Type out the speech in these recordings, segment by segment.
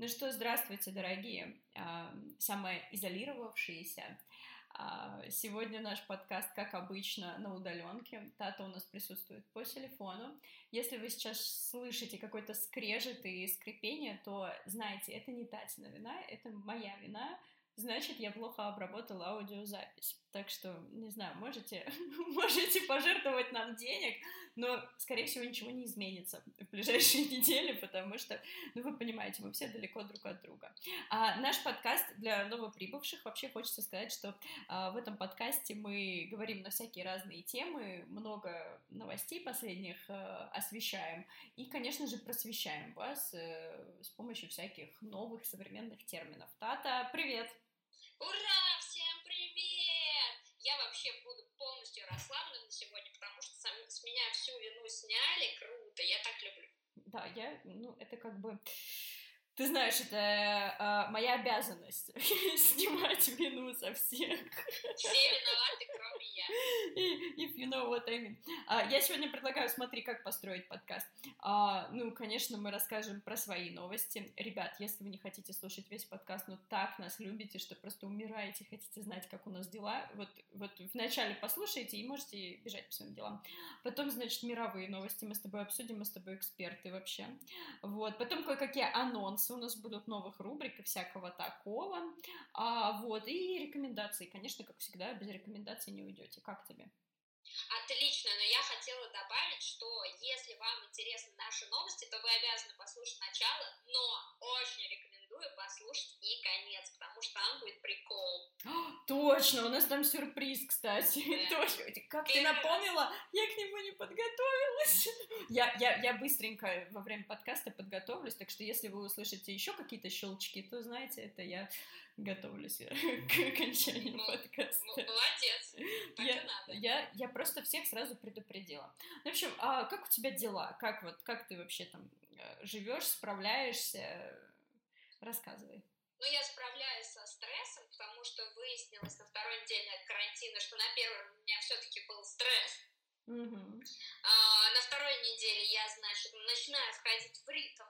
Ну что, здравствуйте, дорогие, а, самоизолировавшиеся. А, сегодня наш подкаст, как обычно, на удаленке. Тата у нас присутствует по телефону. Если вы сейчас слышите какой-то скрежет и скрипение, то знаете, это не Татина вина, это моя вина, значит, я плохо обработала аудиозапись. Так что, не знаю, можете, можете пожертвовать нам денег, но, скорее всего, ничего не изменится в ближайшие недели, потому что, ну, вы понимаете, мы все далеко друг от друга. А наш подкаст для новоприбывших, вообще хочется сказать, что а, в этом подкасте мы говорим на всякие разные темы, много новостей последних а, освещаем и, конечно же, просвещаем вас а, с помощью всяких новых современных терминов. Тата, привет! Ура! Всем привет! Я вообще буду полностью расслаблена сегодня, потому что с меня всю вину сняли. Круто, я так люблю. Да, я, ну, это как бы ты знаешь, это э, моя обязанность снимать вину со всех. Все виноваты, кроме я. If you know what I mean. Uh, я сегодня предлагаю, смотри, как построить подкаст. Uh, ну, конечно, мы расскажем про свои новости. Ребят, если вы не хотите слушать весь подкаст, но так нас любите, что просто умираете, хотите знать, как у нас дела, вот, вот вначале послушайте и можете бежать по своим делам. Потом, значит, мировые новости мы с тобой обсудим, мы с тобой эксперты вообще. Вот. Потом кое-какие анонсы у нас будут новых рубрик и всякого такого. А, вот, и рекомендации. Конечно, как всегда, без рекомендаций не уйдете. Как тебе? Отлично, но я хотела добавить, что если вам интересны наши новости, то вы обязаны послушать начало, но очень рекомендую послушать и конец, потому что там будет прикол. Точно, у нас там сюрприз, кстати. Точно. Как ты, напомнила, я к нему не подготовилась. Я, я, я быстренько во время подкаста подготовлюсь, так что если вы услышите еще какие-то щелчки, то знаете, это я готовлюсь к окончанию подкаста. Молодец, так я, и надо. Я, я просто всех сразу предупредила. В общем, а как у тебя дела? Как вот, как ты вообще там э, живешь, справляешься? Рассказывай. Ну, я справляюсь со стрессом, потому что выяснилось на второй неделе карантина, что на первом у меня все-таки был стресс. Угу. А, на второй неделе я, значит, начинаю входить в ритм.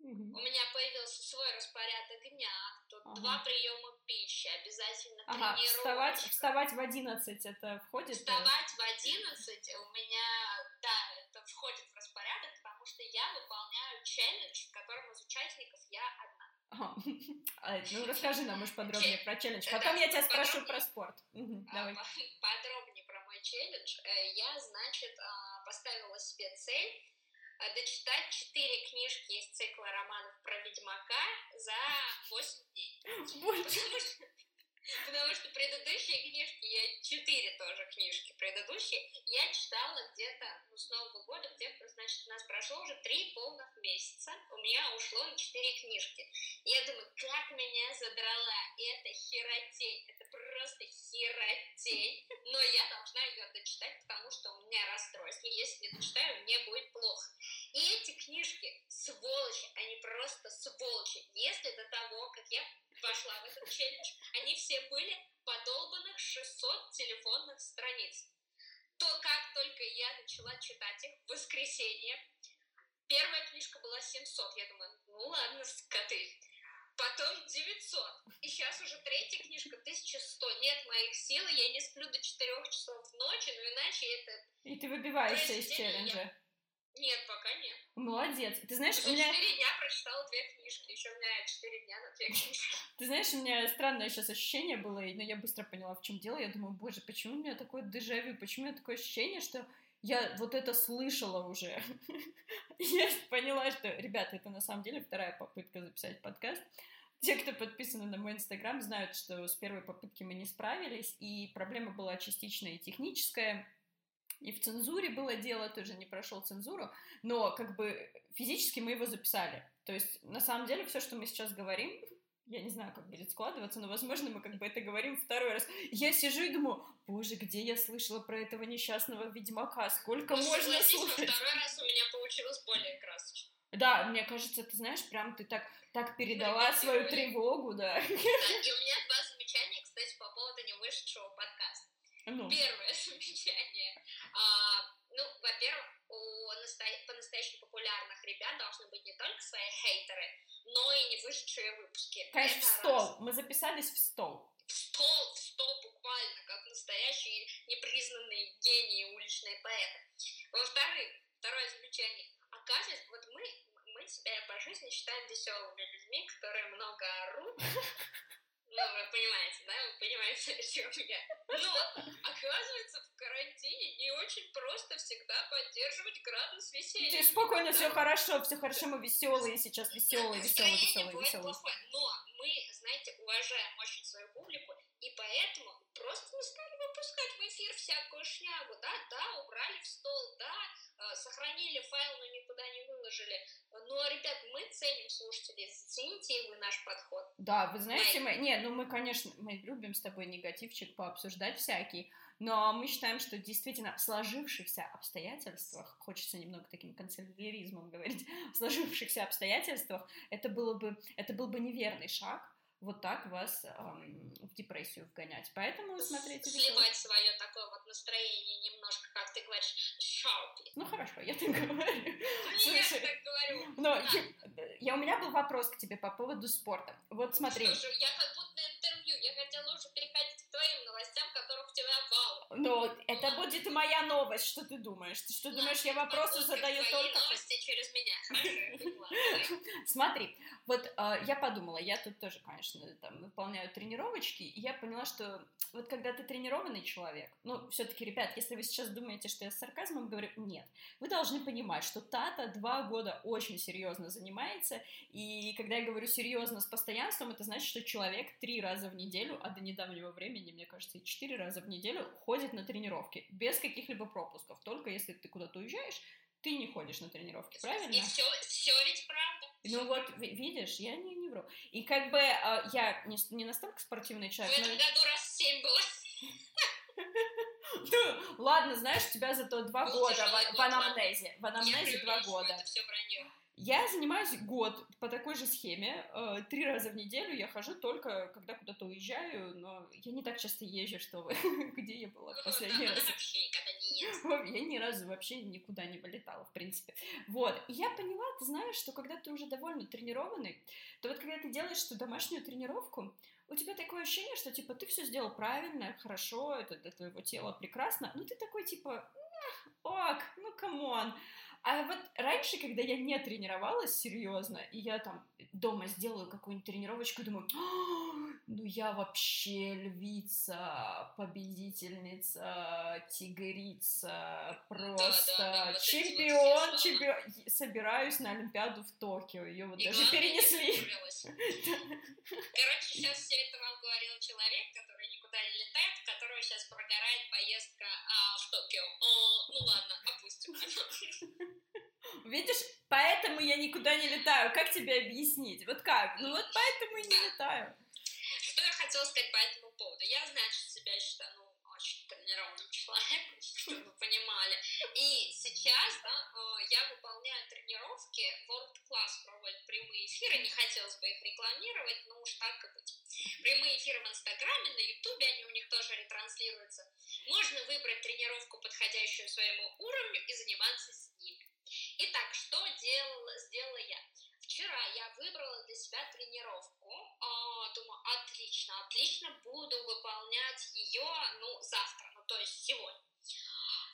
Угу. У меня появился свой распорядок дня. Тут Ага. два приема пищи, обязательно Ага, тренировочка. вставать, вставать в 11 это входит? э? Вставать в 11 у меня, да, это входит в распорядок, потому что я выполняю челлендж, в котором из участников я одна. Ага. Ну, расскажи нам уж подробнее про челлендж. это Потом я тебя спрошу про спорт. А, Давай. по- Подробнее про мой челлендж. Э, Я, значит, а, поставила себе цель а, дочитать четыре книжки из цикла романов про Ведьмака за 8 дней. Потому что, потому что предыдущие книжки, я четыре тоже книжки предыдущие, я читала где-то, ну, с Нового года, где-то, значит, у нас прошло уже три полных месяца, у меня ушло на четыре книжки. И я думаю, как меня задрала эта херотень, это просто херотень, но я должна ее дочитать, потому что у меня расстройство, если не дочитаю, мне будет плохо. И эти книжки, сволочи, они просто сволочи. Если до того, как я пошла в этот челлендж, они все были подолбанных 600 телефонных страниц. То как только я начала читать их в воскресенье, первая книжка была 700. Я думаю, ну ладно, скоты. Потом 900. И сейчас уже третья книжка 1100. Нет моих сил, я не сплю до 4 часов ночи, но иначе это... И ты выбиваешься из челленджа. Нет, пока нет. Молодец. Ты знаешь, За у меня, 4 дня прочитала две книжки. Еще у меня 4 дня на две книжки. ты знаешь, у меня странное сейчас ощущение было, но я быстро поняла, в чем дело. Я думаю, боже, почему у меня такое дежавю, почему у меня такое ощущение, что я вот это слышала уже. Я поняла, что, ребята, это на самом деле вторая попытка записать подкаст. Те, кто подписаны на мой инстаграм, знают, что с первой попытки мы не справились, и проблема была частично и техническая, и в цензуре было дело, тоже не прошел цензуру, но как бы физически мы его записали. То есть, на самом деле, все, что мы сейчас говорим, я не знаю, как будет складываться, но, возможно, мы как бы это говорим второй раз. Я сижу и думаю, боже, где я слышала про этого несчастного ведьмака? Сколько Ну, можно слушать? второй раз у меня получилось более красочно. Да, мне кажется, ты знаешь, прям ты так, так передала свою Репетировали. тревогу, да. Да, и у меня два замечания, кстати, по поводу не вышедшего подкаста. Ну, Первое замечание. А, ну, во-первых, у по-настоящему популярных ребят должны быть не только свои хейтеры, но и не вышедшие выпуски. Конечно, в стол. Раз. Мы записались в стол. В стол, в стол буквально, как настоящие непризнанные гении уличные поэты. Во-вторых, второе замечание. Оказывается, вот мы, мы себя по жизни считаем веселыми людьми, которые много орут, ну, вы понимаете, да? Вы понимаете, о чем я. Но, оказывается, в карантине не очень просто всегда поддерживать градус веселья. Ты спокойно, да? все хорошо, все хорошо, мы веселые сейчас, веселые, веселые, веселые, веселые. Но мы, знаете, уважаем очень свою публику, и поэтому просто не стали выпускать в эфир всякую шнягу, да, да, убрали в стол, да, э, сохранили файл, но никуда не выложили. Но, ребят, мы ценим слушателей, зацените и вы наш подход. Да, вы знаете, мы, не, ну мы, конечно, мы любим с тобой негативчик пообсуждать всякий, но мы считаем, что действительно в сложившихся обстоятельствах, хочется немного таким канцеляризмом говорить, в сложившихся обстоятельствах это было бы, это был бы неверный шаг, вот так вас эм, в депрессию вгонять. Поэтому смотрите... Сливать свое такое вот настроение немножко, как ты говоришь, sharply. Ну хорошо, я так говорю. Ну, я так говорю. Но я, у меня был вопрос к тебе по поводу спорта. Вот смотри. Слушай, я как будто интервью, я хотела уже переходить к твоим новостям, которых у тебя вал. Ну, это будет моя новость, что ты думаешь? Ты что думаешь, я вопросы задаю только... новости через меня. Смотри, вот э, я подумала, я тут тоже, конечно, там выполняю тренировочки, и я поняла, что вот когда ты тренированный человек, ну, все-таки, ребят, если вы сейчас думаете, что я с сарказмом говорю, нет, вы должны понимать, что Тата два года очень серьезно занимается, и когда я говорю серьезно с постоянством, это значит, что человек три раза в неделю, а до недавнего времени, мне кажется, и четыре раза в неделю ходит на тренировки, без каких-либо пропусков, только если ты куда-то уезжаешь, ты не ходишь на тренировки, правильно? И все, все ведь правда. Ну вот, видишь, я не, не вру. И как бы э, я не, не настолько спортивный человек. В этом но... году раз семь было. Ну, ладно, знаешь, у тебя зато два года в, в анамнезе. В анамнезе два года. Это все вранье. Я занимаюсь год по такой же схеме. Э, три раза в неделю я хожу только, когда куда-то уезжаю, но я не так часто езжу, что вы. Где я была в последний раз? Я ни разу вообще никуда не вылетала, в принципе. Вот. И я поняла, ты знаешь, что когда ты уже довольно тренированный, то вот когда ты делаешь эту домашнюю тренировку, у тебя такое ощущение, что, типа, ты все сделал правильно, хорошо, это для твоего тела прекрасно, но ты такой, типа, ок, ну, come on. А вот раньше, когда я не тренировалась серьезно, и я там дома сделаю какую-нибудь тренировочку, думаю, ну я вообще львица, победительница, тигрица, просто да, да, да, чемпион, вот чемпион. Собираюсь на Олимпиаду в Токио, ее вот и даже перенесли. Короче, сейчас все это вам говорил человек, который никуда не летает, у которого сейчас прогорает поездка а, в Токио. О, ну ладно, опустим. Видишь, поэтому я никуда не летаю. Как тебе объяснить? Вот как? Ну вот поэтому и не летаю. Что я хотела сказать по этому поводу? Я, значит, себя считаю, ну, очень тренированным человеком, чтобы вы понимали. И сейчас, да, э, я выполняю тренировки, World Class проводит прямые эфиры, не хотелось бы их рекламировать, но уж так и быть. Прямые эфиры в Инстаграме, на Ютубе, они у них тоже ретранслируются. Можно выбрать тренировку, подходящую своему уровню, и заниматься с ними. Итак, что делала, сделала я? Вчера я выбрала для себя тренировку. А, думаю, отлично, отлично, буду выполнять ее, ну, завтра, ну, то есть сегодня.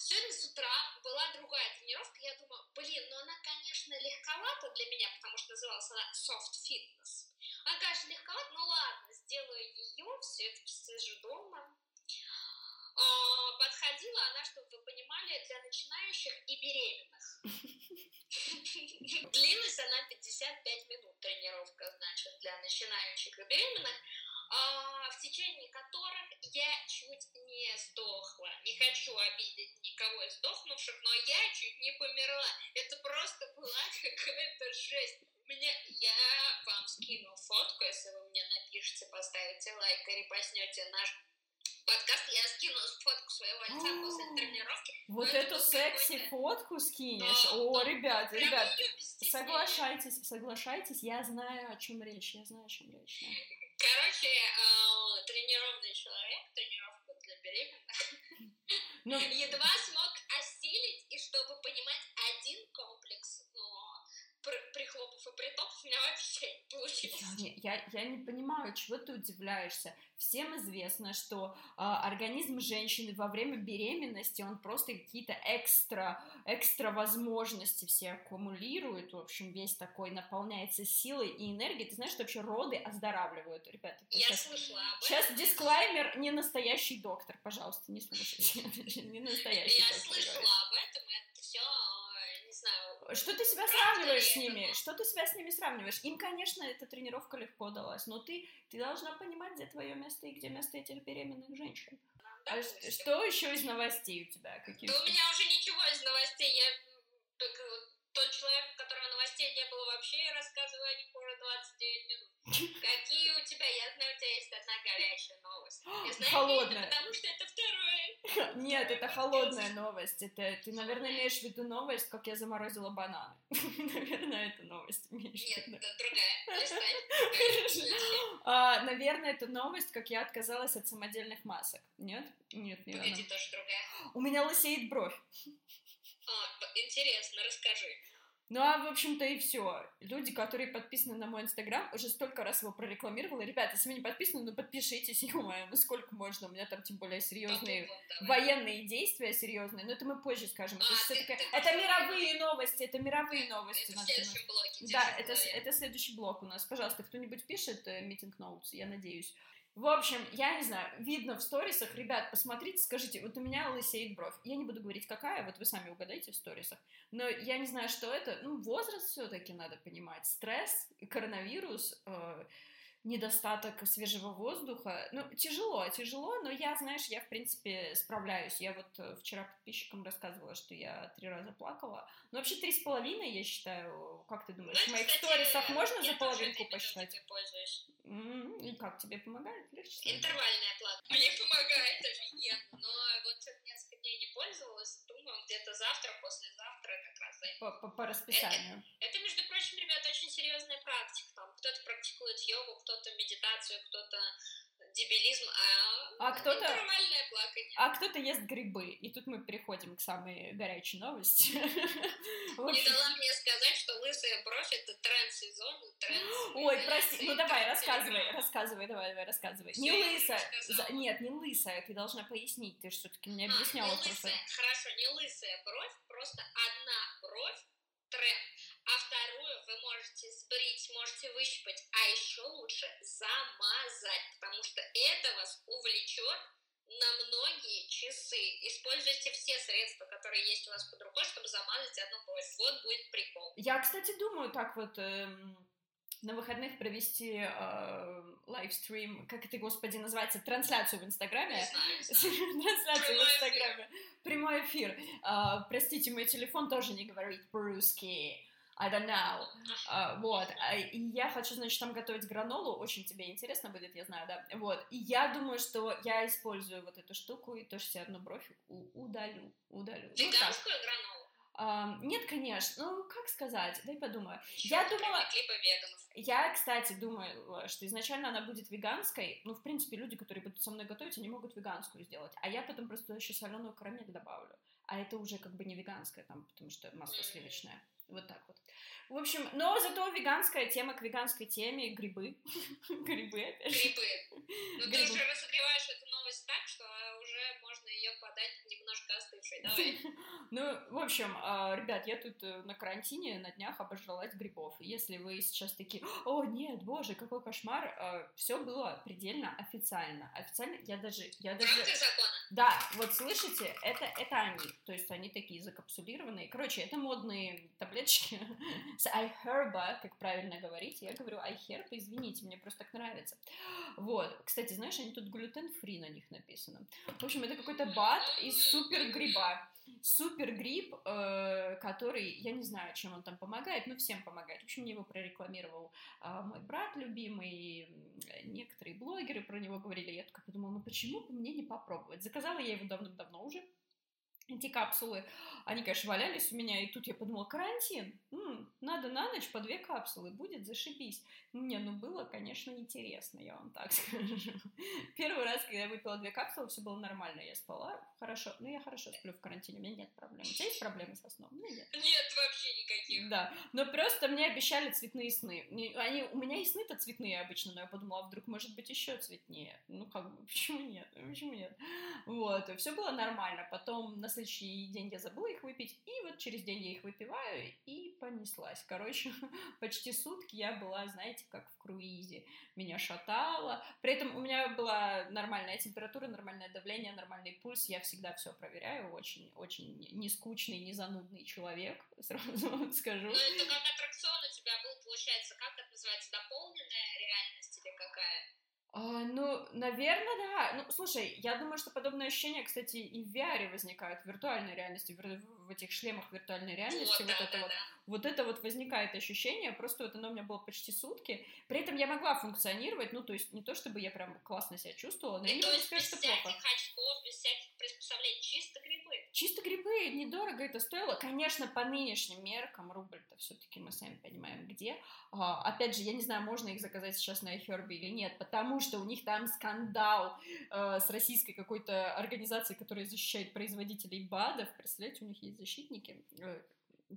Сегодня с утра была другая тренировка, я думаю, блин, ну она, конечно, легковата для меня, потому что называлась она soft fitness. Она, конечно, легковата, ну ладно, сделаю ее, все, сижу дома, а, подходила она, чтобы вы понимали, для начинающих и беременных. Длилась она 55 минут, тренировка, значит, для начинающих и беременных, в течение которых я чуть не сдохла. Не хочу обидеть никого из сдохнувших, но я чуть не померла. Это просто была какая-то жесть. Меня, я вам скину фотку, если вы мне напишите, поставите лайк и репостнете наш подкаст, я скину фотку своего лица после тренировки. Вот эту секси-фотку скинешь? О, ребят, ребят, соглашайтесь, соглашайтесь, я знаю, о чем речь, я знаю, о чем речь. Короче, а, тренированный человек, тренировка для беременных, ну, едва смог осилить, и чтобы понимать один комплекс, но притопов у меня вообще не получилось. Я, я, я не понимаю, чего ты удивляешься. Всем известно, что э, организм женщины во время беременности, он просто какие-то экстра, экстра возможности все аккумулирует, в общем, весь такой наполняется силой и энергией. Ты знаешь, что вообще роды оздоравливают, ребята? Я сейчас, слышала об этом. Сейчас дисклаймер, не настоящий доктор, пожалуйста, не слушайте. Не настоящий Я слышала об этом, это все знаю. Что ты себя сравниваешь с ними? Что ты себя с ними сравниваешь? Им, конечно, эта тренировка легко далась, но ты, ты должна понимать, где твое место и где место этих беременных женщин. Да, а что еще из новостей у тебя? Какие да у меня уже ничего из новостей. Я тот человек, у которого новостей не было вообще, я рассказываю о них уже 29 минут. Какие у тебя? Я знаю, у тебя есть одна горячая новость. Я знаю, холодная. Это потому что это второе. Нет, это холодная новость. Это ты, наверное, имеешь в виду новость, как я заморозила бананы. Наверное, это новость имеешь Нет, это другая. А, наверное, это новость, как я отказалась от самодельных масок. Нет? Нет, не Погоди, тоже другая. У меня лысеет бровь. А, интересно, расскажи. Ну, а, в общем-то, и все. Люди, которые подписаны на мой инстаграм, уже столько раз его прорекламировала. Ребята, если вы не подписаны, ну, подпишитесь, ё ну, сколько можно. У меня там, тем более, серьезные военные действия серьезные. Но это мы позже скажем. А, это, ты, ты, это мировые новости, это мировые новости. Это в следующем блоке. Да, это, это следующий блок у нас. Пожалуйста, кто-нибудь пишет митинг э, ноутс, я надеюсь. В общем, я не знаю, видно в сторисах, ребят, посмотрите, скажите, вот у меня лысеет бровь. Я не буду говорить, какая, вот вы сами угадайте в сторисах. Но я не знаю, что это. Ну, возраст все-таки надо понимать. Стресс, коронавирус, э, недостаток свежего воздуха. Ну, тяжело, тяжело, но я, знаешь, я, в принципе, справляюсь. Я вот э, вчера подписчикам рассказывала, что я три раза плакала. Ну, вообще, три с половиной, я считаю. Как ты думаешь, ну, в моих сторисах можно за половинку посчитать? И как, тебе помогает? Легче? Интервальная плата. Мне помогает офигенно, но вот несколько дней не пользовалась, думаю, где-то завтра, послезавтра как раз по, по, по расписанию. Это, это, между прочим, ребят, очень серьезная практика. Там кто-то практикует йогу, кто-то медитацию, кто-то дебилизм, а, а кто-то нормальное плакание. А кто-то ест грибы. И тут мы переходим к самой горячей новости. Не дала мне сказать, что лысая бровь это тренд сезона, тренд. Ой, прости, ну давай, рассказывай, рассказывай, давай, давай, рассказывай. Не лысая, нет, не лысая, ты должна пояснить, ты же все-таки мне а, объясняла просто. Хорошо, не лысая бровь, просто одна бровь тренд а вторую вы можете сбрить, можете выщипать, а еще лучше замазать, потому что это вас увлечет на многие часы. Используйте все средства, которые есть у вас под рукой, чтобы замазать одну бровь. Вот будет прикол. Я, кстати, думаю так вот... Эм на выходных провести э, лайвстрим, как это, господи, называется, трансляцию в Инстаграме. Трансляцию в Инстаграме. Прямой эфир. Э, простите, мой телефон тоже не говорит по-русски. I don't know. Uh, вот. А, и я хочу, значит, там готовить гранолу. Очень тебе интересно будет, я знаю, да. Вот. И я думаю, что я использую вот эту штуку и тоже себе одну бровь удалю. Удалю. Веганскую ну, гранолу? Uh, нет, конечно. Ну, как сказать? Дай подумаю. я думала... Я, кстати, думаю, что изначально она будет веганской. Ну, в принципе, люди, которые будут со мной готовить, они могут веганскую сделать. А я потом просто еще соленую карамель добавлю. А это уже как бы не веганская там, потому что масло сливочное. Вот так вот. В общем, но зато веганская тема к веганской теме грибы. грибы, опять же. Грибы. Ну, ты уже разогреваешь эту новость так, что уже можно ее подать немножко остывшей. Давай. ну, в общем, а, ребят, я тут э, на карантине на днях обожралась грибов. Если вы сейчас такие, о, нет, боже, какой кошмар, а, все было предельно официально. Официально я даже... Я даже... закона. Да, вот слышите, это, это они. То есть они такие закапсулированные. Короче, это модные таблеточки с iHerba, как правильно говорить. Я говорю iHerb, извините, мне просто так нравится. Вот. Кстати, знаешь, они тут глютен-фри на них написано. В общем, это какой-то бат из супер гриба. супер гриб, э, который, я не знаю, чем он там помогает, но всем помогает. В общем, мне его прорекламировал э, мой брат любимый, некоторые блогеры про него говорили. Я такая подумала, ну почему бы мне не попробовать? Заказала я его давным-давно уже эти капсулы, они, конечно, валялись у меня, и тут я подумала, карантин, м-м, надо на ночь по две капсулы, будет зашибись. Не, ну было, конечно, интересно, я вам так скажу. Первый раз, когда я выпила две капсулы, все было нормально, я спала хорошо, ну я хорошо сплю в карантине, у меня нет проблем. У тебя есть проблемы со сном? Ну, нет. Нет, вообще никаких. Да, но просто мне обещали цветные сны. Они, у меня и сны-то цветные обычно, но я подумала, а вдруг может быть еще цветнее. Ну как бы, почему нет? Почему нет? Вот, все было нормально. Потом на следующий день я забыла их выпить, и вот через день я их выпиваю, и понеслась. Короче, почти сутки я была, знаете, как в круизе. Меня шатало. При этом у меня была нормальная температура, нормальное давление, нормальный пульс. Я всегда все проверяю. Очень, очень не скучный, не занудный человек, сразу вам скажу. Ну, это как аттракцион у тебя был, получается, как это называется, дополненная реальность или какая? А, ну, наверное, да. Ну, слушай, я думаю, что подобные ощущения, кстати, и в VR возникают, в виртуальной реальности, в, в этих шлемах виртуальной реальности. Вот, вот да, это да, вот, да. вот это вот возникает ощущение, просто вот оно у меня было почти сутки. При этом я могла функционировать, ну, то есть не то, чтобы я прям классно себя чувствовала, но и я не могу сказать, что плохо. очков, без всяких приспособлений, чисто. Чисто грибы, недорого это стоило. Конечно, по нынешним меркам рубль-то все-таки мы сами понимаем где. А, опять же, я не знаю, можно их заказать сейчас на iHerb или нет, потому что у них там скандал э, с российской какой-то организацией, которая защищает производителей БАДов. Представляете, у них есть защитники. Э,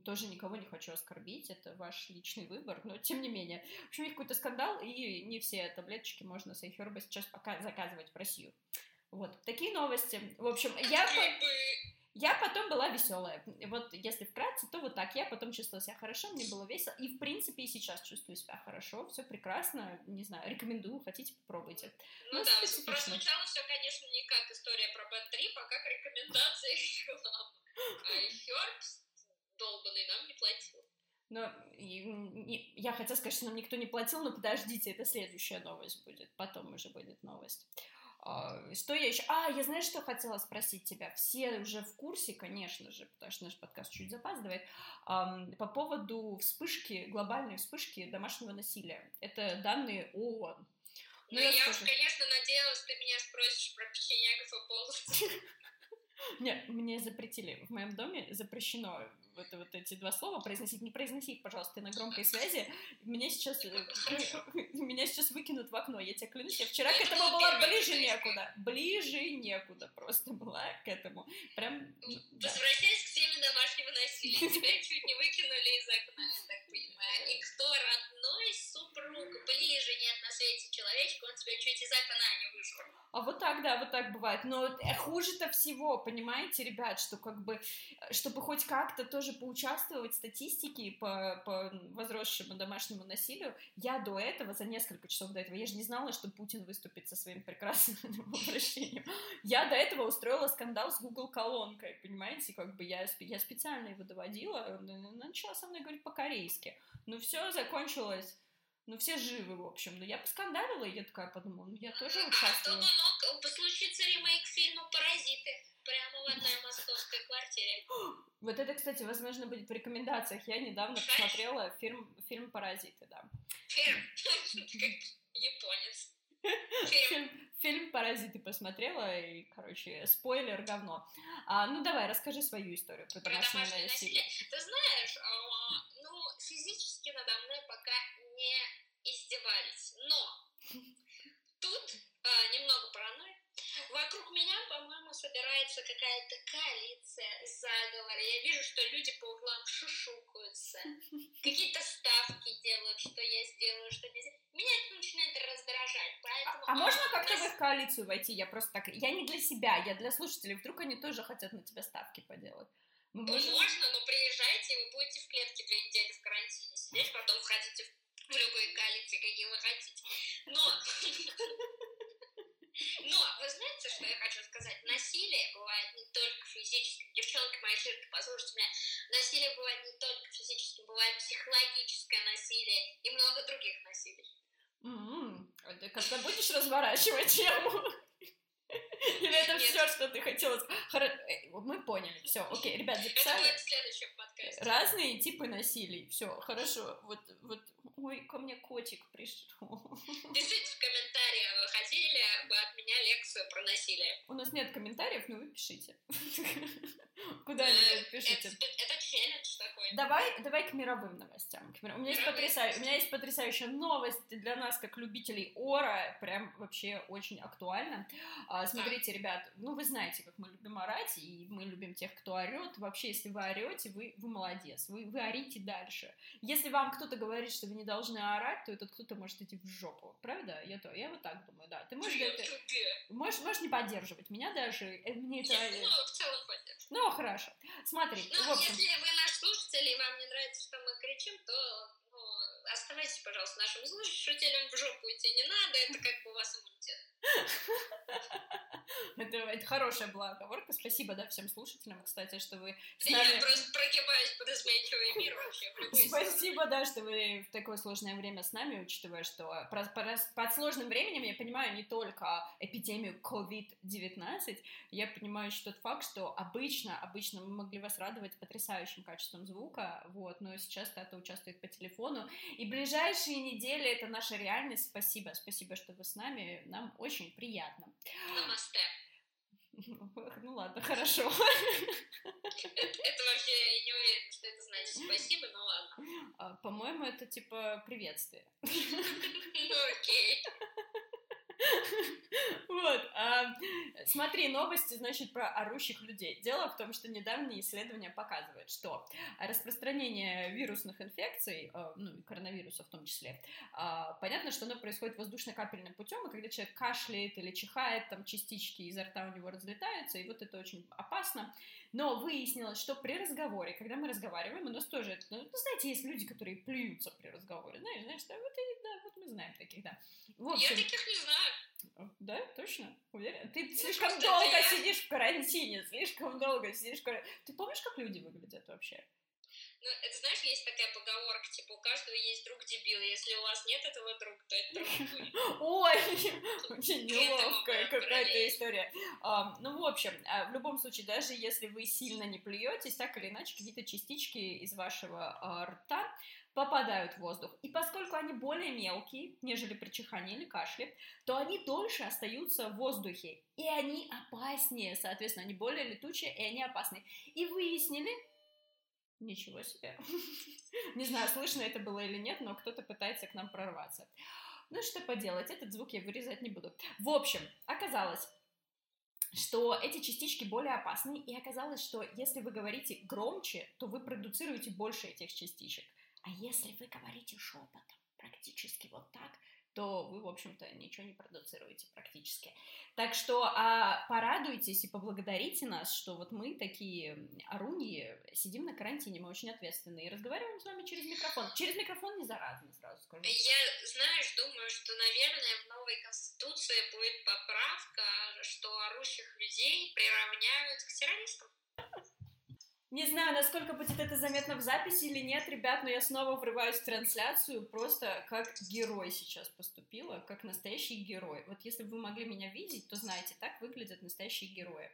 тоже никого не хочу оскорбить, это ваш личный выбор, но тем не менее. В общем, у них какой-то скандал, и не все таблеточки можно с iHerb сейчас пока заказывать в Россию. Вот, такие новости. В общем, я... Я потом была веселая. Вот если вкратце, то вот так. Я потом чувствовала себя хорошо, мне было весело. И, в принципе, и сейчас чувствую себя хорошо. Все прекрасно. Не знаю, рекомендую. Хотите, попробуйте. Ну, ну да, прозвучало все, конечно, не как история про Б3, а как рекомендация реклама. А Хербс долбанный нам не платил. Но и, я хотела сказать, что нам никто не платил, но подождите, это следующая новость будет. Потом уже будет новость. А, что я еще? А, я знаю, что хотела спросить тебя. Все уже в курсе, конечно же, потому что наш подкаст чуть запаздывает, по поводу вспышки, глобальной вспышки домашнего насилия. Это данные ООН. Ну, я, я скажу... конечно, надеялась, ты меня спросишь про печенегов и половцев. Нет, мне запретили. В моем доме запрещено вот, вот эти два слова произносить. Не произноси их, пожалуйста, ты на громкой связи. Меня сейчас, э, меня сейчас выкинут в окно, я тебе клянусь. Я вчера к этому была ближе некуда. Ближе некуда просто была к этому. Прям... Возвращаясь к теме домашнего насилия. Тебя чуть не выкинули из окна, я так понимаю. И кто родной супруг ближе нет на свете человечка, он тебя чуть из окна не вышел. А вот так, да, вот так бывает. Но э, хуже-то всего, понимаете, ребят, что как бы, э, чтобы хоть как-то тоже поучаствовать в статистике по, по возросшему домашнему насилию, я до этого, за несколько часов до этого, я же не знала, что Путин выступит со своим прекрасным обращением. Я до этого устроила скандал с Google колонкой, понимаете, как бы я, я специально его доводила, начала со мной говорить по-корейски. Ну все, закончилось ну, все живы, в общем. Но я поскандалила, и я такая подумала, ну, я тоже участвую. А что мог случиться ремейк фильма «Паразиты» прямо в одной московской квартире? Вот это, кстати, возможно, будет в рекомендациях. Я недавно посмотрела фильм, фильм «Паразиты», да. Фильм? Как японец. Фильм, фильм «Паразиты» посмотрела, и, короче, спойлер, говно. А, ну, давай, расскажи свою историю про домашнее насилие. Ты знаешь, а, ну, физически надо мной пока не издевались. Но тут а, немного паранойи. Вокруг меня, по-моему, собирается какая-то коалиция, заговор. Я вижу, что люди по углам шушукаются, какие-то ставки делают, что я сделаю, что не сделаю. Меня это начинает раздражать, поэтому... А, а можно как-то нас... в их коалицию войти? Я просто так... Я не для себя, я для слушателей. Вдруг они тоже хотят на тебя ставки поделать. Мы можем... Можно, но приезжайте, вы будете в клетке две недели в карантине сидеть, потом входите в любой коалиции, какие вы хотите. Но, но вы знаете, что я хочу сказать? Насилие бывает не только физическим. Девчонки, мальчишки, послушайте меня. Насилие бывает не только физическим, бывает психологическое насилие и много других насилий. Mm-hmm. Когда будешь разворачивать тему? Или это все, что ты хотела? Э, мы поняли, все, окей, ребят, записали. Разные типы насилий, все, хорошо. Вот, вот, ой, ко мне котик пришел. Пишите в комментариях, вы хотели бы от меня лекцию про насилие. У нас нет комментариев, но вы пишите. Куда-нибудь пишите. Это челлендж такой. Давай, давай к мировым новостям. У меня есть потрясающая, у меня есть потрясающая новость для нас, как любителей ора, прям вообще очень актуально. А, смотрите, ребят, ну вы знаете, как мы любим орать, и мы любим тех, кто орет. Вообще, если вы орете, вы, вы молодец, вы, вы орите дальше. Если вам кто-то говорит, что вы не должны орать, то этот кто-то может идти в жопу, правда? Я, то, я вот так думаю, да. Ты можешь, это, можешь, можешь не поддерживать меня даже, э, мне это... Нет, ну, в целом поддерживаю. Ну, хорошо. Смотри, ну, если вы наш слушатель и вам не нравится, что мы кричим, то ну, оставайтесь, пожалуйста, нашим слушателям в жопу идти не надо, это как бы у вас иммунитет. Это, это хорошая была оговорка. Спасибо, да, всем слушателям, кстати, что вы с нами... Я просто прогибаюсь под изменчивый мир вообще. Спасибо, да, что вы в такое сложное время с нами, учитывая, что под сложным временем я понимаю не только эпидемию COVID-19, я понимаю еще тот факт, что обычно, обычно мы могли вас радовать потрясающим качеством звука, вот, но сейчас Тата участвует по телефону, и ближайшие недели это наша реальность. Спасибо, спасибо, что вы с нами, нам очень приятно. Намасте. Ну ладно, хорошо. Это вообще, я не уверена, что это значит спасибо, но ладно. А, по-моему, это типа приветствие. Ну окей. Вот. А, смотри, новости, значит, про орущих людей. Дело в том, что недавние исследования показывают, что распространение вирусных инфекций, а, ну, и коронавируса в том числе, а, понятно, что оно происходит воздушно-капельным путем, и когда человек кашляет или чихает, там частички изо рта у него разлетаются, и вот это очень опасно. Но выяснилось, что при разговоре, когда мы разговариваем, у нас тоже, ну, знаете, есть люди, которые плюются при разговоре, знаешь, знаешь, да, вот, и, да, вот мы знаем таких, да. В общем, Я таких не знаю. Да, точно? Уверен? Ты слишком долго я... сидишь в карантине, слишком долго сидишь в карантине. Ты помнишь, как люди выглядят вообще? Ну, это знаешь, есть такая поговорка, типа, у каждого есть друг дебил, если у вас нет этого друга, то это друг Ой, очень неловкая какая-то история. Ну, в общем, а, в любом случае, даже если вы сильно не плюетесь, так или иначе, какие-то частички из вашего а, рта попадают в воздух. И поскольку они более мелкие, нежели при чихании или кашле, то они дольше остаются в воздухе. И они опаснее, соответственно, они более летучие, и они опасные. И выяснили, Ничего себе. Не знаю, слышно это было или нет, но кто-то пытается к нам прорваться. Ну, что поделать, этот звук я вырезать не буду. В общем, оказалось, что эти частички более опасны, и оказалось, что если вы говорите громче, то вы продуцируете больше этих частичек. А если вы говорите шепотом, практически вот так, то вы, в общем-то, ничего не продуцируете практически. Так что а, порадуйтесь и поблагодарите нас, что вот мы такие оруньи сидим на карантине, мы очень ответственные и разговариваем с вами через микрофон. Через микрофон не заразно, сразу скажу. Я, знаешь, думаю, что, наверное, в новой конституции будет поправка, что орущих людей приравняют к террористам. Не знаю, насколько будет это заметно в записи или нет, ребят, но я снова врываюсь в трансляцию, просто как герой сейчас поступила, как настоящий герой. Вот если бы вы могли меня видеть, то знаете, так выглядят настоящие герои.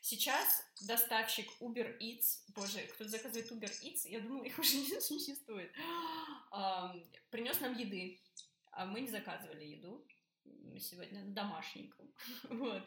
Сейчас доставщик Uber Eats, боже, кто-то заказывает Uber Eats, я думала, их уже не существует, принес нам еды, а мы не заказывали еду, сегодня домашником. вот.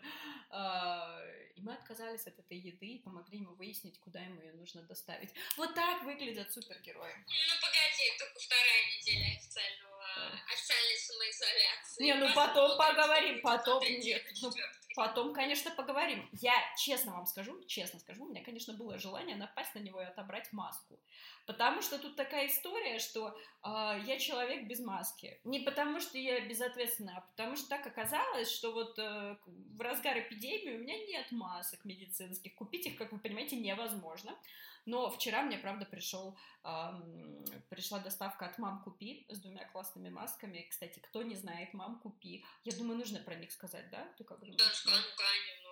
А, и мы отказались от этой еды и помогли ему выяснить, куда ему ее нужно доставить. Вот так выглядят супергерои. Ну, погоди, только вторая неделя официального, официальной самоизоляции. Не, ну потом поговорим, потом нет. Ну, потом, конечно, поговорим. Я честно вам скажу, честно скажу, у меня, конечно, было желание напасть на него и отобрать маску. Потому что тут такая история, что э, я человек без маски. Не потому что я безответственная, а потому что так оказалось, что вот э, в разгар эпидемии у меня нет масок медицинских. Купить их, как вы понимаете, невозможно. Но вчера мне, правда, пришел, эм, пришла доставка от Мам Купи с двумя классными масками. Кстати, кто не знает Мам Купи, я думаю, нужно про них сказать, да? Ты как думаешь? Да, скажу, конечно,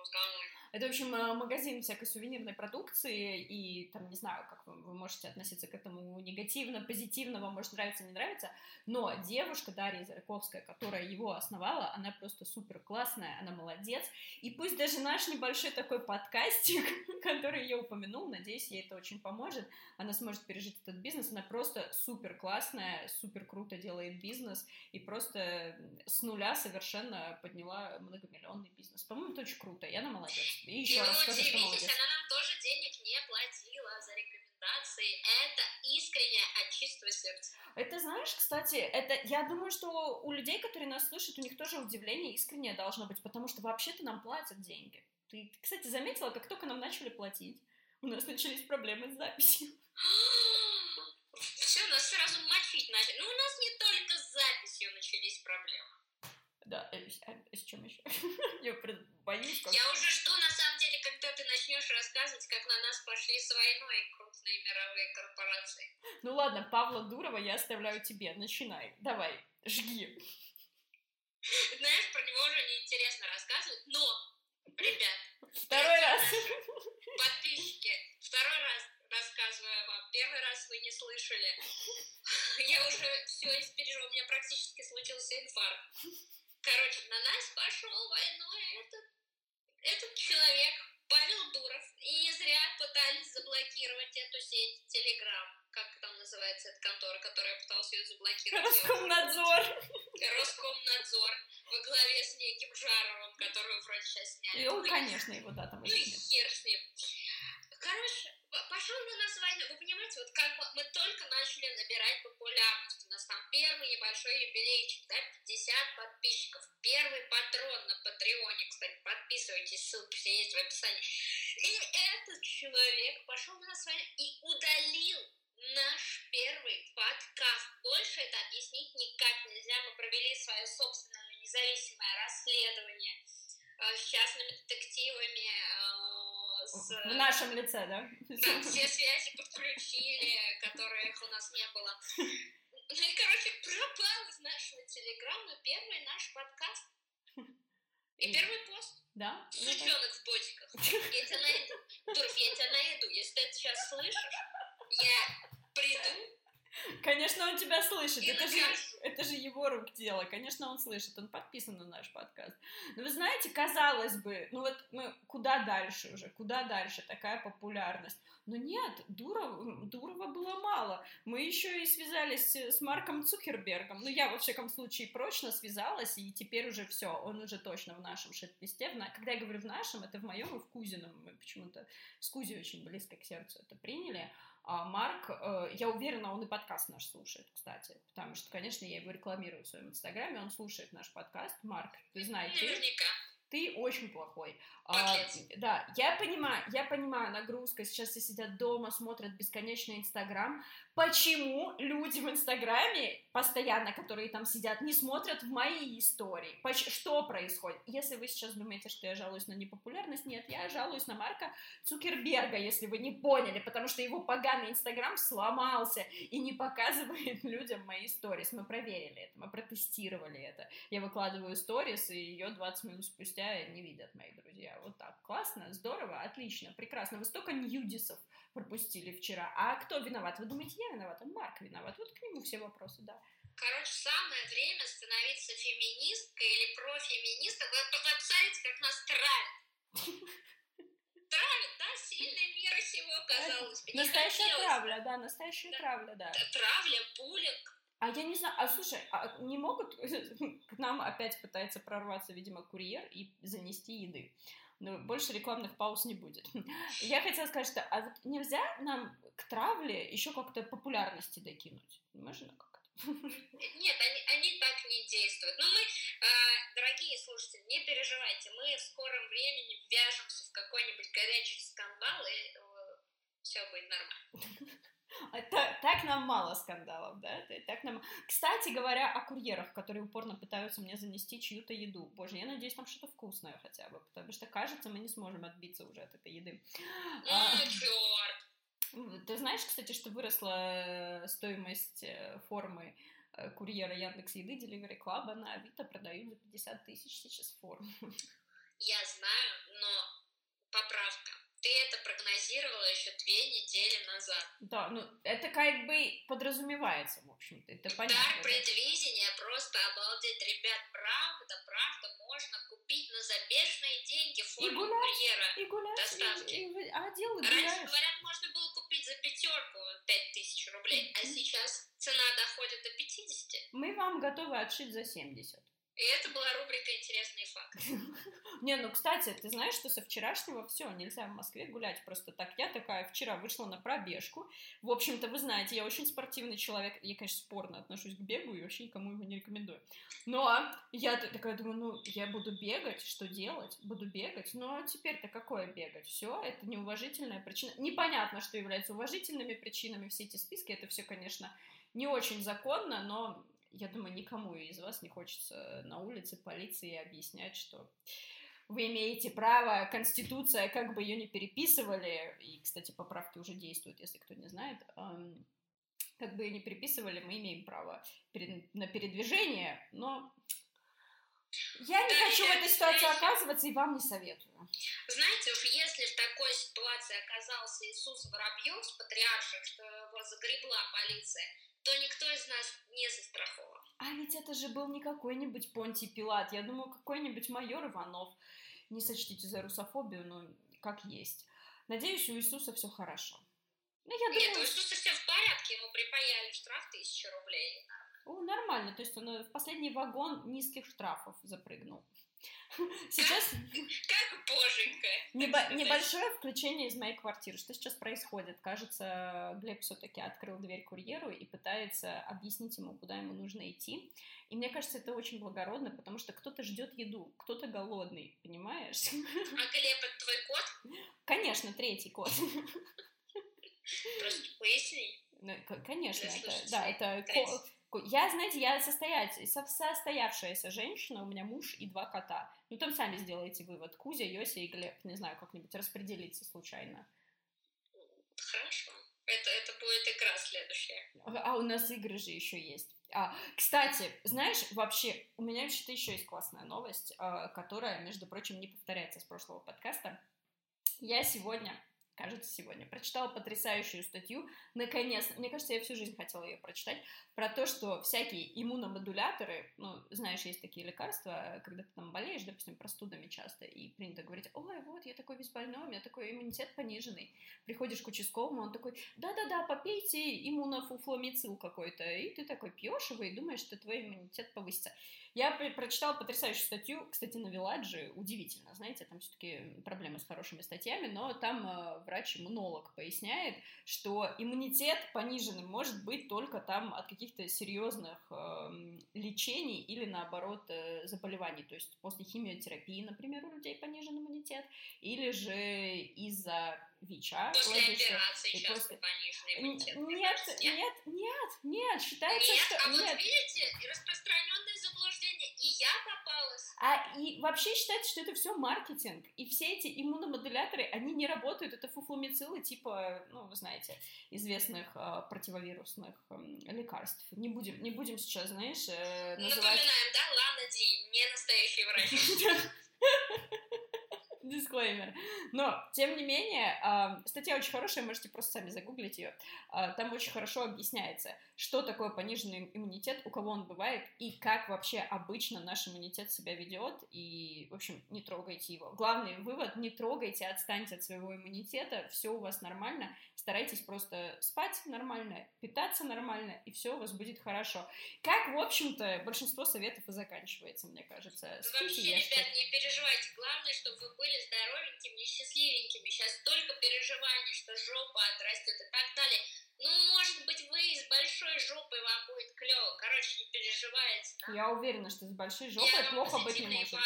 Это, в общем, э, магазин всякой сувенирной продукции, и там, не знаю, как вы, можете относиться к этому негативно, позитивно, вам может нравиться, не нравится, но девушка Дарья Заряковская, которая его основала, она просто супер классная, она молодец, и пусть даже наш небольшой такой подкастик, который я упомянул, надеюсь, ей это очень поможет, она сможет пережить этот бизнес, она просто супер классная, супер круто делает бизнес, и просто с нуля совершенно подняла многомиллионный бизнес. По-моему, это очень круто, и она молодец. И еще ну, раз скажу, что молодец. она нам тоже денег не платила за рекомендации. Это искренне от чистого сердца. Это, знаешь, кстати, это, я думаю, что у людей, которые нас слышат, у них тоже удивление искреннее должно быть, потому что вообще-то нам платят деньги. Ты, кстати, заметила, как только нам начали платить, у нас начались проблемы с записью. Все, нас сразу мочить начали. Ну, у нас не только с записью начались проблемы. Да, э, а, с чем еще? Я боюсь. Как... Я уже жду, на самом деле, когда ты начнешь рассказывать, как на нас пошли с войной крупные мировые корпорации. Ну ладно, Павла Дурова я оставляю тебе. Начинай. Давай, жги. Знаешь, про него уже неинтересно рассказывать, но, ребят, второй раз. Подписчики, второй раз рассказываю вам. Первый раз вы не слышали. Я уже все испережу, у меня практически случился инфаркт. Короче, на нас пошел войной этот, этот человек, Павел Дуров, и не зря пытались заблокировать эту сеть Телеграм. Как там называется эта контора, которая пыталась ее заблокировать? Роскомнадзор. Роскомнадзор во главе с неким Жаровым, которого вроде сейчас сняли. Ну, конечно, его, да, там Ну и хер с ним. Короче, пошел на нас война. Вы понимаете, вот как мы, мы только начали набирать популярность. У нас там первый небольшой юбилейчик, да, 50 подписчиков. Первый патрон на Патреоне, кстати, подписывайтесь, ссылки все есть в описании. И этот человек пошел на нас война и удалил наш первый подкаст. Больше это объяснить никак нельзя. Мы провели свое собственное независимое расследование э, с частными детективами, э, с... В нашем лице, да? Да, все связи подключили, которых у нас не было. Ну и, короче, пропал из нашего телеграмма первый наш подкаст. И первый пост. Да? Сучонок в ботиках. Я тебя найду. Дуров, я тебя найду. Если ты это сейчас слышишь, я Конечно, он тебя слышит. Это же, это же его рук дело. Конечно, он слышит. Он подписан на наш подкаст. Но вы знаете, казалось бы, ну вот мы куда дальше уже? Куда дальше? Такая популярность. Но нет, Дурова, Дурова было мало. Мы еще и связались с Марком Цукербергом. Ну, я, во всяком случае, прочно связалась, и теперь уже все, он уже точно в нашем шит-листе. Когда я говорю в нашем, это в моем и в Кузином. Мы почему-то с Кузи очень близко к сердцу это приняли. А Марк, э, я уверена, он и подкаст наш слушает, кстати, потому что, конечно, я его рекламирую в своем инстаграме, он слушает наш подкаст. Марк, ты знаешь, Наверняка. Ты очень плохой. А, да, я понимаю, я понимаю, нагрузка. Сейчас все сидят дома, смотрят бесконечный Инстаграм. Почему люди в Инстаграме постоянно, которые там сидят, не смотрят в мои истории? Поч- что происходит? Если вы сейчас думаете, что я жалуюсь на непопулярность, нет, я жалуюсь на Марка Цукерберга, если вы не поняли, потому что его поганый Инстаграм сломался и не показывает людям мои истории. Мы проверили это, мы протестировали это. Я выкладываю сторис, и ее 20 минут спустя спустя не видят мои друзья. Вот так. Классно, здорово, отлично, прекрасно. Вы столько ньюдисов пропустили вчера. А кто виноват? Вы думаете, я виноват? Он Марк виноват. Вот к нему все вопросы, да. Короче, самое время становиться феминисткой или профеминисткой. Вы посмотрите, как нас травят. Травят, да? Сильная мира сего, казалось бы. Настоящая травля, да, настоящая травля, да. Травля, буллинг. А я не знаю, а слушай, а не могут, к нам опять пытается прорваться, видимо, курьер и занести еды. Но больше рекламных пауз не будет. Я хотела сказать, что а вот нельзя нам к травле еще как-то популярности докинуть? Можно как-то? Нет, они, они так не действуют. Но мы, э, дорогие слушатели, не переживайте, мы в скором времени ввяжемся в какой-нибудь горячий скандал, и э, все будет нормально. Так, так нам мало скандалов, да? Так нам... Кстати говоря, о курьерах, которые упорно пытаются мне занести чью-то еду. Боже, я надеюсь, там что-то вкусное хотя бы, потому что, кажется, мы не сможем отбиться уже от этой еды. А, черт! Ты знаешь, кстати, что выросла э, стоимость э, формы э, курьера Яндекс Еды Delivery Club на Авито продают за 50 тысяч сейчас форму. Я знаю. Ты это прогнозировала еще две недели назад. Да, ну это как бы подразумевается, в общем-то, это понятно. Дар да. предвидения, просто обалдеть, ребят, правда, правда, можно купить на забешенные деньги И форму гулять, курьера. и гулять, доставки. и, и- а делать Раньше, гуляешь. говорят, можно было купить за пятерку 5000 рублей, а сейчас цена доходит до 50. Мы вам готовы отшить за 70. И это была рубрика «Интересные факты». Не, ну, кстати, ты знаешь, что со вчерашнего все, нельзя в Москве гулять просто так. Я такая вчера вышла на пробежку. В общем-то, вы знаете, я очень спортивный человек. Я, конечно, спорно отношусь к бегу и вообще никому его не рекомендую. Но я такая думаю, ну, я буду бегать, что делать? Буду бегать. Но теперь-то какое бегать? Все, это неуважительная причина. Непонятно, что является уважительными причинами. Все эти списки, это все, конечно, не очень законно, но я думаю, никому из вас не хочется на улице полиции объяснять, что вы имеете право, Конституция, как бы ее не переписывали, и, кстати, поправки уже действуют, если кто не знает, ам, как бы ее не переписывали, мы имеем право на передвижение, но я не Да, хочу в я этой ситуации знаете- оказываться и вам не советую. Знаете, уж если в такой ситуации оказался Иисус Воробьев с что его загребла полиция, то никто из нас не застрахован. А ведь это же был не какой-нибудь Понтий Пилат, я думаю, какой-нибудь майор Иванов. Не сочтите за русофобию, но как есть. Надеюсь, у Иисуса все хорошо. Ну, я Нет, у думаю, Иисуса все в порядке, ему припаяли штраф тысячу рублей. о, нормально. То есть он э, в последний вагон низких штрафов запрыгнул. Сейчас Как боженька. небо- небольшое включение из моей квартиры. Что сейчас происходит? Кажется, Глеб все-таки открыл дверь курьеру и пытается объяснить ему, куда ему нужно идти. И мне кажется, это очень благородно, потому что кто-то ждет еду, кто-то голодный, понимаешь? А Глеб, это твой кот? Конечно, третий кот. Просто поясни. Ну, Конечно, это, да, это ко- Третий. ко- я, знаете, я состоять, со- состоявшаяся женщина, у меня муж и два кота. Ну, там сами сделаете вывод. Кузя, Йося и Глеб. Не знаю, как-нибудь распределиться случайно. Хорошо. Это, это будет игра следующая. А у нас игры же еще есть. А, кстати, знаешь, вообще, у меня вообще-то еще есть классная новость, а, которая, между прочим, не повторяется с прошлого подкаста. Я сегодня, кажется, сегодня. Прочитала потрясающую статью, наконец, мне кажется, я всю жизнь хотела ее прочитать, про то, что всякие иммуномодуляторы, ну, знаешь, есть такие лекарства, когда ты там болеешь, допустим, простудами часто, и принято говорить, ой, вот, я такой весь больной, у меня такой иммунитет пониженный. Приходишь к участковому, он такой, да-да-да, попейте иммунофуфломицил какой-то, и ты такой пьешь его и думаешь, что твой иммунитет повысится. Я про- прочитала потрясающую статью, кстати, на Виладже, удивительно, знаете, там все-таки проблемы с хорошими статьями, но там э, врач-иммунолог поясняет, что иммунитет пониженный может быть только там от каких-то серьезных эм, лечений или, наоборот, э, заболеваний, то есть после химиотерапии, например, у людей понижен иммунитет, или же из-за ВИЧа. После кладется- операции и после- пониженный иммунитет. Нет, кажется, нет, нет, нет, считается, Нет, что... а вот нет. видите, распространенное заблуждение, и я попалась. А и вообще считается, что это все маркетинг. И все эти иммуномодуляторы, они не работают. Это фуфломицилы типа, ну, вы знаете, известных а, противовирусных м, лекарств. Не будем, не будем сейчас, знаешь, э, называть... Напоминаем, да, Лана Ди, не настоящий врач. Дисклеймер. Но, тем не менее, статья очень хорошая, можете просто сами загуглить ее. А, Там очень хорошо объясняется, что такое пониженный иммунитет, у кого он бывает, и как вообще обычно наш иммунитет себя ведет. И, в общем, не трогайте его. Главный вывод, не трогайте, отстаньте от своего иммунитета, все у вас нормально. Старайтесь просто спать нормально, питаться нормально, и все у вас будет хорошо. Как, в общем-то, большинство советов и заканчивается, мне кажется. Спите, Вообще, ешьте. ребят, не переживайте. Главное, чтобы вы были здоровенькими и счастливенькими. Сейчас столько переживаний, что жопа отрастет и так далее. Ну, может быть, вы с большой жопой вам будет клево. Короче, не переживайте. да? Я уверена, что с большой Я жопой вам плохо быть не может.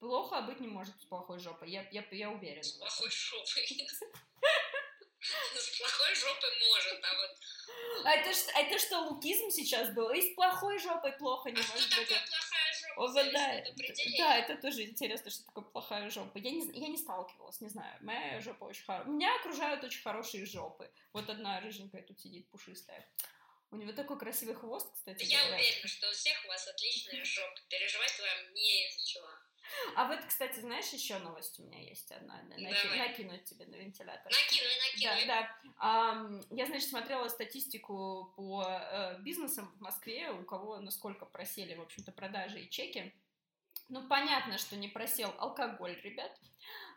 Плохо быть не может с плохой жопой. Я, я, я уверена. С плохой жопой. Плохой жопой может, а вот... А это, ж- это что, лукизм сейчас был? И с плохой жопой плохо не А что может быть. такое плохая жопа? О, да, определения. да, это тоже интересно, что такое плохая жопа. Я не, я не сталкивалась, не знаю. Моя жопа очень хорошая. Меня окружают очень хорошие жопы. Вот одна рыженькая тут сидит, пушистая. У него такой красивый хвост, кстати. Я говоря. уверена, что у всех у вас отличная жопа. Переживать вам не из-за чего. А вот, кстати, знаешь, еще новость у меня есть одна. Наки... Накинуть тебе на вентилятор. Накинуть, накинуть. Да, да. А, я, значит, смотрела статистику по э, бизнесам в Москве, у кого насколько просели, в общем-то, продажи и чеки. Ну, понятно, что не просел алкоголь, ребят.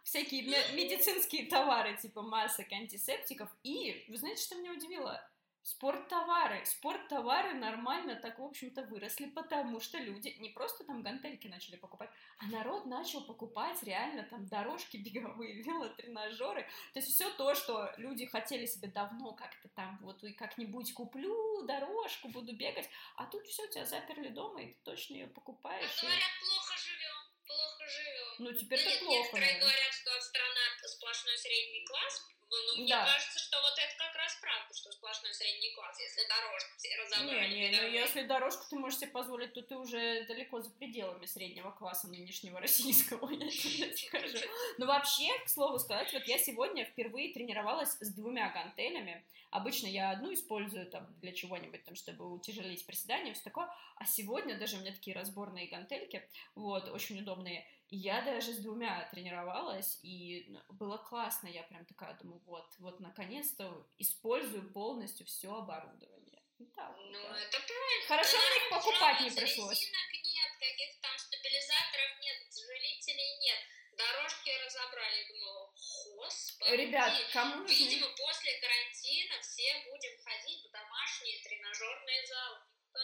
Всякие медицинские товары, типа масок, антисептиков. И, вы знаете, что меня удивило? Спорттовары. Спорттовары нормально так, в общем-то, выросли, потому что люди не просто там гантельки начали покупать, а народ начал покупать реально там дорожки беговые, велотренажеры. То есть все то, что люди хотели себе давно как-то там, вот и как-нибудь куплю дорожку, буду бегать, а тут все, тебя заперли дома, и ты точно ее покупаешь. А говорят, плохо живем, плохо живем. Ну, теперь ну, нет, плохо. Некоторые наверное. говорят, что страна сплошной средний класс, ну, мне да. кажется, что вот это как раз правда, что сплошной средний класс, если дорожку все разобрали. Не, не, ну если дорожку ты можешь себе позволить, то ты уже далеко за пределами среднего класса нынешнего российского, я тебе скажу. Но вообще, к слову сказать, вот я сегодня впервые тренировалась с двумя гантелями. Обычно я одну использую там для чего-нибудь, там, чтобы утяжелить приседания, все такое. А сегодня даже у меня такие разборные гантельки, вот, очень удобные. Я даже с двумя тренировалась, и ну, было классно. Я прям такая думаю, вот, вот наконец-то использую полностью все оборудование. Да, ну, да. это правильно. Хорошо, мне их покупать не пришлось. Резинок нет, каких-то там стабилизаторов нет, жалителей нет. Дорожки разобрали. Думаю, господи. Ребят, кому. Видимо, после карантина все будем ходить в домашние тренажерные залы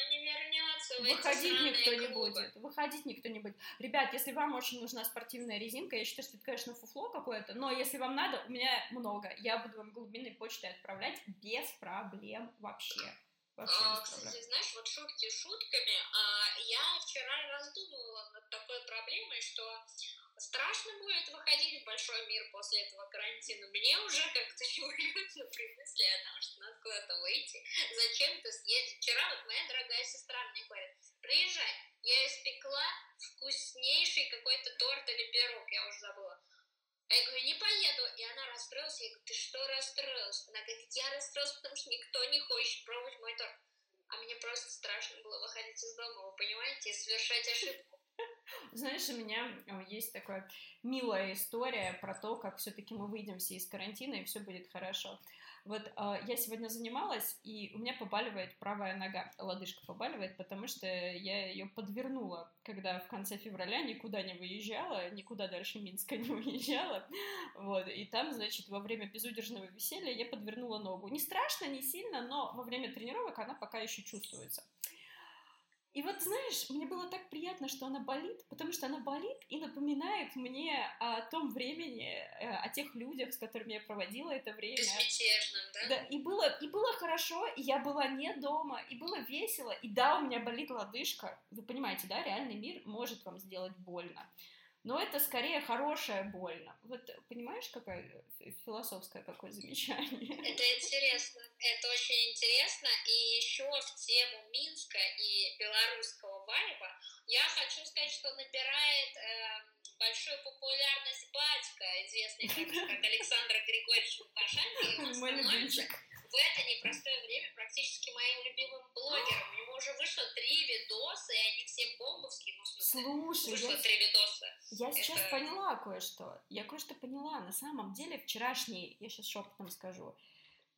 не вернется. Выходить никто клубы. не будет. Выходить никто не будет. Ребят, если вам очень нужна спортивная резинка, я считаю, что это, конечно, фуфло какое-то, но если вам надо, у меня много. Я буду вам глубинной почтой отправлять без проблем вообще. Вообще а, кстати, знаешь, вот шутки шутками, а, я вчера раздумывала над такой проблемой, что страшно будет выходить в большой мир после этого карантина. Мне уже как-то неуютно при мысли о том, что надо куда-то выйти. Зачем-то съездить. Вчера вот моя дорогая сестра мне говорит, приезжай, я испекла вкуснейший какой-то торт или пирог, я уже забыла. А я говорю, не поеду. И она расстроилась. Я говорю, ты что расстроилась? Она говорит, я расстроилась, потому что никто не хочет пробовать мой торт. А мне просто страшно было выходить из дома, вы понимаете, и совершать ошибку. Знаешь, у меня есть такая милая история про то, как все-таки мы выйдем все из карантина и все будет хорошо. Вот э, я сегодня занималась, и у меня побаливает правая нога, лодыжка побаливает, потому что я ее подвернула, когда в конце февраля никуда не выезжала, никуда дальше Минска не выезжала, вот, и там, значит, во время безудержного веселья я подвернула ногу. Не страшно, не сильно, но во время тренировок она пока еще чувствуется. И вот, знаешь, мне было так приятно, что она болит, потому что она болит и напоминает мне о том времени, э, о тех людях, с которыми я проводила это время. Безмятежным, да? Да, и было, и было хорошо, и я была не дома, и было весело, и да, у меня болит лодыжка. Вы понимаете, да, реальный мир может вам сделать больно но это скорее хорошая больно. Вот понимаешь, какое философское какое замечание? Это интересно, это очень интересно. И еще в тему Минска и белорусского вайба я хочу сказать, что набирает э, большую популярность батька, известный как, как Александр Григорьевич Лукашенко, и он становится в это непростое время практически моим любимым блогером. У него уже вышло три видоса, и они все бомбовские. Ну, в смысле, Слушай, вышло я... три видоса. Я это... сейчас поняла кое-что. Я кое-что поняла. На самом деле, вчерашний, я сейчас шепотом скажу,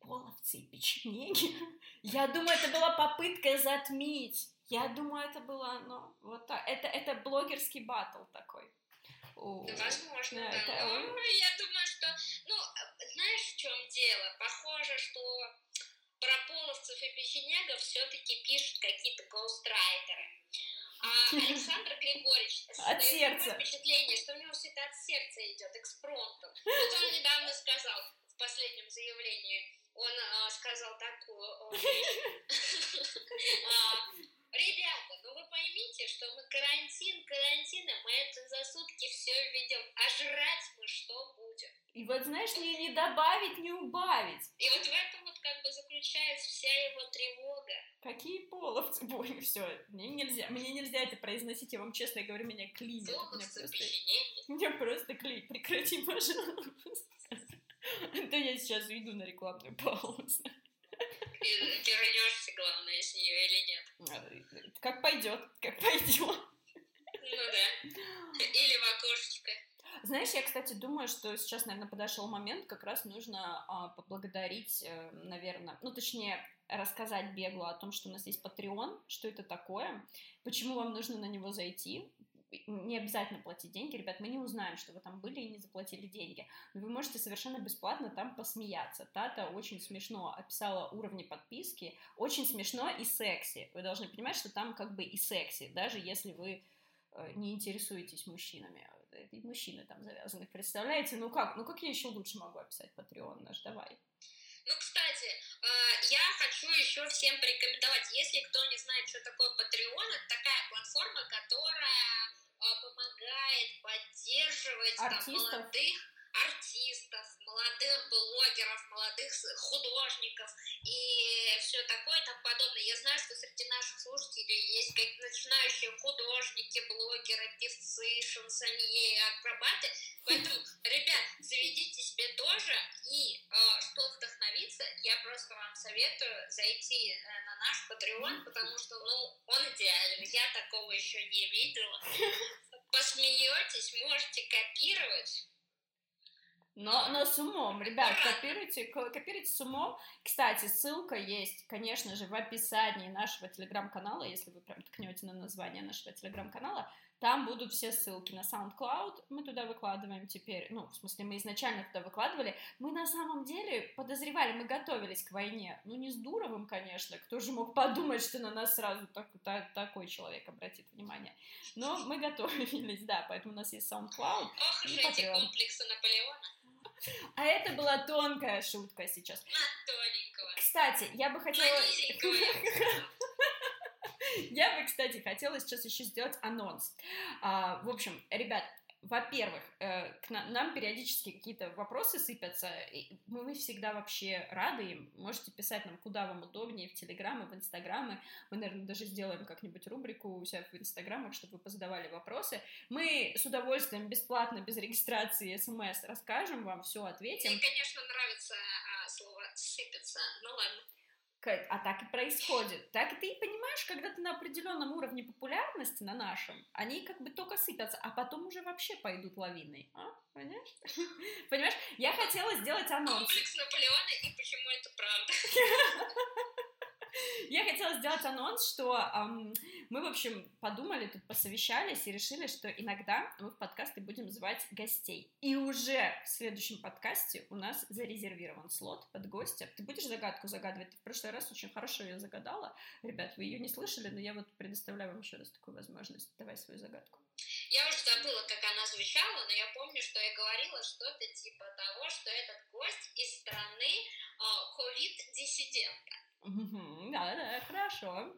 половцы и печенеги. Я думаю, это была попытка затмить. Я думаю, это было, ну, вот так. Это, это блогерский батл такой. Возможно, да. Это... Ну, я думаю, что, ну, знаешь, в чем дело? Похоже, что про половцев и печенегов все-таки пишут какие-то гоустрайтеры. А Александр Григорьевич от сердца. впечатление, что у него все это от сердца идет, экспромтом. Вот он недавно сказал в последнем заявлении, он а, сказал такую а, Ребята, ну вы поймите, что мы карантин, карантина, мы это за сутки все ведем, а жрать мы что будем? И вот знаешь, не, не добавить, не убавить. И вот в этом вот как бы заключается вся его тревога. Какие половцы, бой, все, мне нельзя, мне нельзя это произносить, я вам честно говорю, меня клинит. Половцы, меня просто, меня просто клинит, прекрати, пожалуйста. А то я сейчас уйду на рекламную паузу. вернешься, главное, с нее или нет. Э, как пойдет, как пойдет. Ну да. Или в окошечко. Знаешь, я, кстати, думаю, что сейчас, наверное, подошел момент, как раз нужно а, поблагодарить, э, наверное, ну, точнее, рассказать бегло о том, что у нас есть Patreon, что это такое, почему вам нужно на него зайти, не обязательно платить деньги, ребят, мы не узнаем, что вы там были и не заплатили деньги, но вы можете совершенно бесплатно там посмеяться. Тата очень смешно описала уровни подписки, очень смешно и секси. Вы должны понимать, что там как бы и секси, даже если вы э, не интересуетесь мужчинами. И мужчины там завязаны, представляете? Ну как, ну как я еще лучше могу описать Patreon наш, давай. Ну, кстати, э, я хочу еще всем порекомендовать, если кто не знает, что такое Patreon, это такая платформа, которая помогает поддерживать там, молодых артистов, молодых блогеров, молодых художников и все такое и тому подобное. Я знаю, что среди наших слушателей есть как начинающие художники, блогеры, певцы, шансонье, акробаты. Поэтому, ребят, заведите себе тоже. И э, что вдохновиться, я просто вам советую зайти э, на наш Patreon, потому что, ну, он идеален. Я такого еще не видела. Посмеетесь, можете копировать но, но с умом, ребят, копируйте, копируйте с умом. Кстати, ссылка есть, конечно же, в описании нашего телеграм-канала, если вы прям ткнете на название нашего телеграм-канала, там будут все ссылки на SoundCloud, мы туда выкладываем теперь, ну, в смысле, мы изначально туда выкладывали, мы на самом деле подозревали, мы готовились к войне, ну, не с Дуровым, конечно, кто же мог подумать, что на нас сразу так, так, такой человек обратит внимание, но мы готовились, да, поэтому у нас есть SoundCloud. Ох, и эти комплексы Наполеона. А это была тонкая шутка сейчас. На тоненького. Кстати, я бы хотела... Я бы, кстати, хотела сейчас еще сделать анонс. А, в общем, ребят, во-первых, э, к нам, периодически какие-то вопросы сыпятся, и мы всегда вообще рады им. Можете писать нам, куда вам удобнее, в Телеграмы, в Инстаграмы. Мы, наверное, даже сделаем как-нибудь рубрику у себя в Инстаграмах, чтобы вы позадавали вопросы. Мы с удовольствием, бесплатно, без регистрации, смс расскажем вам, все ответим. Мне, конечно, нравится а, слово «сыпется», ну ладно. А так и происходит. Так и ты понимаешь, когда ты на определенном уровне популярности, на нашем, они как бы только сыпятся, а потом уже вообще пойдут лавиной. А? Понимаешь? Понимаешь? Я хотела сделать анонс. Комплекс Наполеона и почему это правда. Я хотела сделать анонс, что эм, мы, в общем, подумали, тут посовещались и решили, что иногда мы в подкасты будем звать гостей. И уже в следующем подкасте у нас зарезервирован слот под гостя. Ты будешь загадку загадывать? Ты в прошлый раз очень хорошо ее загадала. Ребят, вы ее не слышали, но я вот предоставляю вам еще раз такую возможность. Давай свою загадку. Я уже забыла, как она звучала, но я помню, что я говорила что-то типа того, что этот гость из страны а, ковид-диссидента. Да-да, хорошо.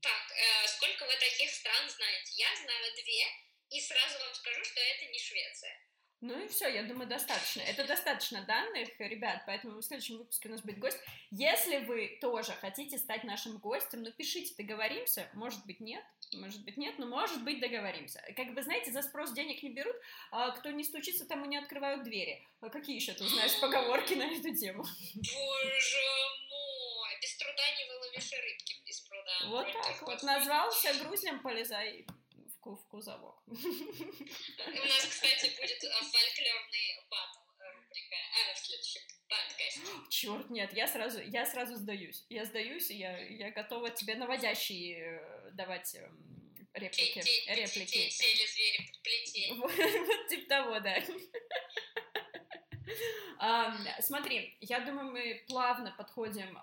Так, э, сколько вы таких стран знаете? Я знаю две, и сразу вам скажу, что это не Швеция. Ну и все, я думаю, достаточно. Это достаточно данных, ребят, поэтому в следующем выпуске у нас будет гость. Если вы тоже хотите стать нашим гостем, ну пишите, договоримся. Может быть, нет, может быть, нет, но может быть, договоримся. Как бы, знаете, за спрос денег не берут, а кто не стучится, тому не открывают двери. А какие еще ты знаешь поговорки на эту тему? Боже труда не выловишь рыбки без пруда. Вот так вот, назвался грузнем, полезай в кузовок. У нас, кстати, будет а, фольклорный батл рубрика а, в следующем подкасте. Черт, нет, я сразу, я сразу сдаюсь. Я сдаюсь, и я, я готова тебе наводящие э, давать эм, реплики. реплики. Сели звери под плетень. Вот типа того, да. Смотри, я думаю, мы плавно подходим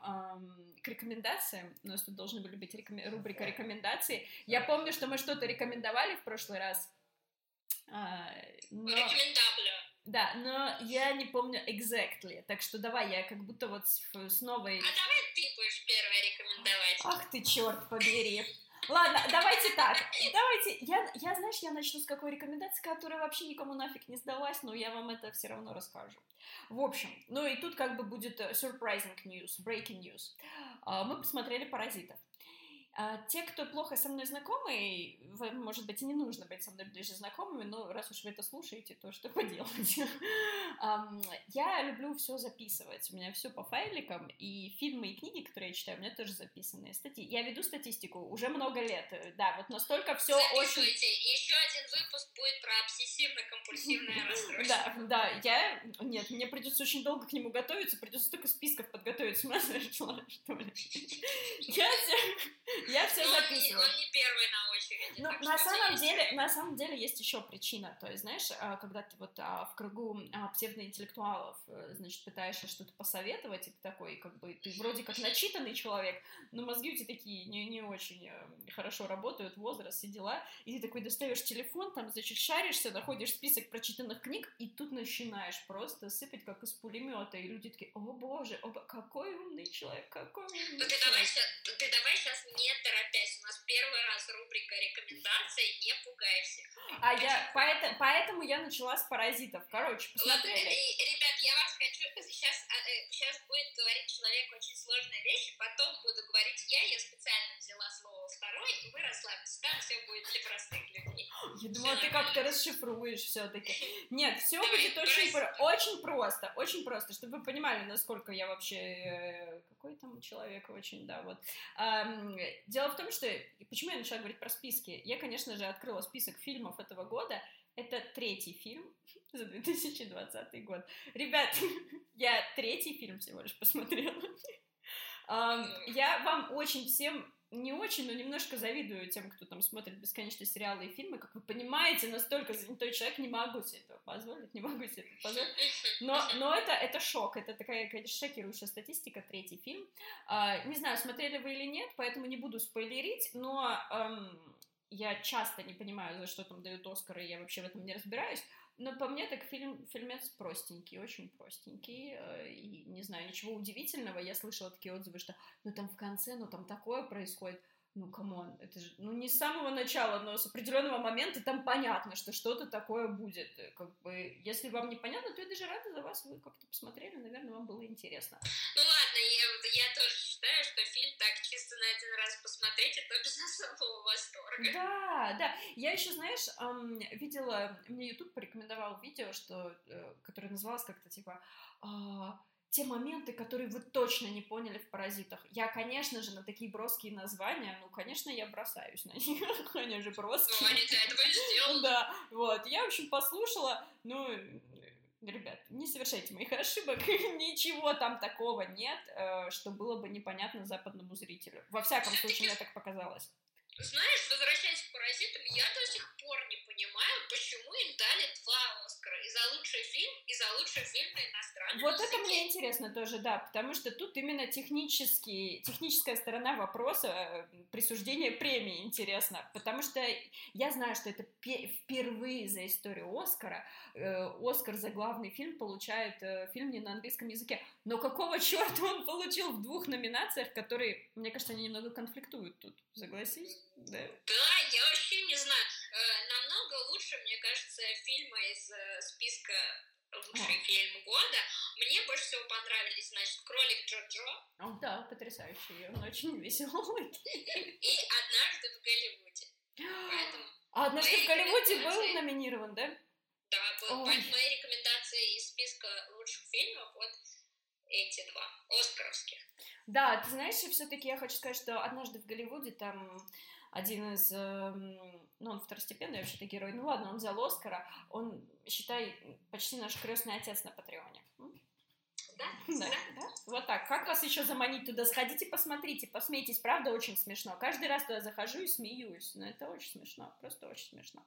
к рекомендациям. У нас тут должны были быть рубрика рекомендаций. Я помню, что мы что-то рекомендовали в прошлый раз. А, но... Рекомендабля. Да, но я не помню exactly, так что давай я как будто вот с, с новой... А давай ты будешь первая рекомендовать. Ах ты, черт побери. Ладно, давайте так. Давайте. Я, я, знаешь, я начну с какой рекомендации, которая вообще никому нафиг не сдалась, но я вам это все равно расскажу. В общем, ну и тут как бы будет э, surprising news, breaking news. А, мы посмотрели «Паразитов». А, те, кто плохо со мной знакомы, вам, может быть, и не нужно быть со мной ближе знакомыми, но раз уж вы это слушаете, то что поделать? Я люблю все записывать, у меня все по файликам, и фильмы и книги, которые я читаю, у меня тоже записаны. Стати... Я веду статистику уже много лет, да, вот настолько все очень... еще один выпуск будет про обсессивно-компульсивное расстройство. Да, да, я... Нет, мне придется очень долго к нему готовиться, придется столько списков подготовить, с ума сошла, что ли? Я я все записываю. Он не первый на очереди. Ну, на самом деле, на самом деле есть еще причина. То есть, знаешь, а, когда ты вот а, в кругу а, псевдоинтеллектуалов, э, значит, пытаешься что-то посоветовать, и ты такой, как бы, ты вроде как начитанный человек, но мозги у тебя такие не, не очень э, хорошо работают, возраст, все дела, и ты такой достаешь телефон, там, значит, шаришься, находишь список прочитанных книг, и тут начинаешь просто сыпать, как из пулемета, и люди такие, о боже, о, какой умный человек, какой умный ну, ты Давай, ты давай сейчас не торопясь. У нас первый раз рубрика рекомендации, не пугайся. А я, поэтому, поэтому я начала с паразитов. Короче, посмотрели. Ладно, ребят, я вас хочу, сейчас, сейчас а, э, будет говорить человек очень сложные вещи, потом буду говорить я, я специально взяла слово второй, и вы расслабьтесь, там все будет для простых людей. Я думала, ты как-то расшифруешь все-таки. Нет, все будет очень, очень просто, очень просто, чтобы вы понимали, насколько я вообще э, какой там человек очень, да, вот. Дело в том, что... Почему я начала говорить про списки? Я, конечно же, открыла список фильмов этого года. Это третий фильм за 2020 год. Ребят, я третий фильм всего лишь посмотрела. Я вам очень всем не очень, но немножко завидую тем, кто там смотрит бесконечные сериалы и фильмы. Как вы понимаете, настолько занятой человек, не могу себе этого позволить, не могу себе это позволить. Но, но это, это шок, это такая, конечно, шокирующая статистика, третий фильм. А, не знаю, смотрели вы или нет, поэтому не буду спойлерить, но эм, я часто не понимаю, за что там дают Оскары, я вообще в этом не разбираюсь. Но по мне так фильм, фильмец простенький, очень простенький, э, и не знаю, ничего удивительного. Я слышала такие отзывы, что ну там в конце, ну там такое происходит ну, come on, это же, ну, не с самого начала, но с определенного момента там понятно, что что-то такое будет. Как бы, если вам не понятно, то я даже рада за вас, вы как-то посмотрели, наверное, вам было интересно. Ну, ладно, я, я тоже считаю, что фильм так чисто на один раз посмотреть, это без особого восторга. Да, да. Я еще, знаешь, видела, мне YouTube порекомендовал видео, что, э, которое называлось как-то типа... Э, те моменты, которые вы точно не поняли в «Паразитах». Я, конечно же, на такие броские названия, ну, конечно, я бросаюсь на них, они же броские. Ну, они для этого и сделаны. Да, вот, я, в общем, послушала, ну, ребят, не совершайте моих ошибок, ничего там такого нет, э, что было бы непонятно западному зрителю. Во всяком случае, мне так показалось. Знаешь, возвращаясь к «Паразитам», я до сих пор не понимаю, почему им дали два Оскара. И за лучший фильм, и за лучший фильм на иностранном Вот языке. это мне интересно тоже, да, потому что тут именно технический, техническая сторона вопроса э, присуждения премии интересна, потому что я знаю, что это впервые за историю Оскара э, Оскар за главный фильм получает э, фильм не на английском языке, но какого черта он получил в двух номинациях, которые, мне кажется, они немного конфликтуют тут, согласись? Да, да я вообще не знаю. Э, намного лучше, мне кажется, фильмы из э, списка лучший а. фильм года. Мне больше всего понравились, значит, «Кролик Джо-Джо». О, да, потрясающий, он очень веселый. И «Однажды в Голливуде». Поэтому а «Однажды в Голливуде» был номинирован, да? Да, был. Мои рекомендации из списка лучших фильмов вот эти два, оскаровских. Да, ты знаешь, все-таки я хочу сказать, что «Однажды в Голливуде» там один из, эм, ну, он второстепенный вообще-то герой, ну ладно, он взял Оскара, он, считай, почти наш крестный отец на Патреоне. Да, да, да. Вот так. Как вас еще заманить туда? Сходите, посмотрите, посмейтесь. Правда, очень смешно. Каждый раз туда захожу и смеюсь. Но это очень смешно. Просто очень смешно.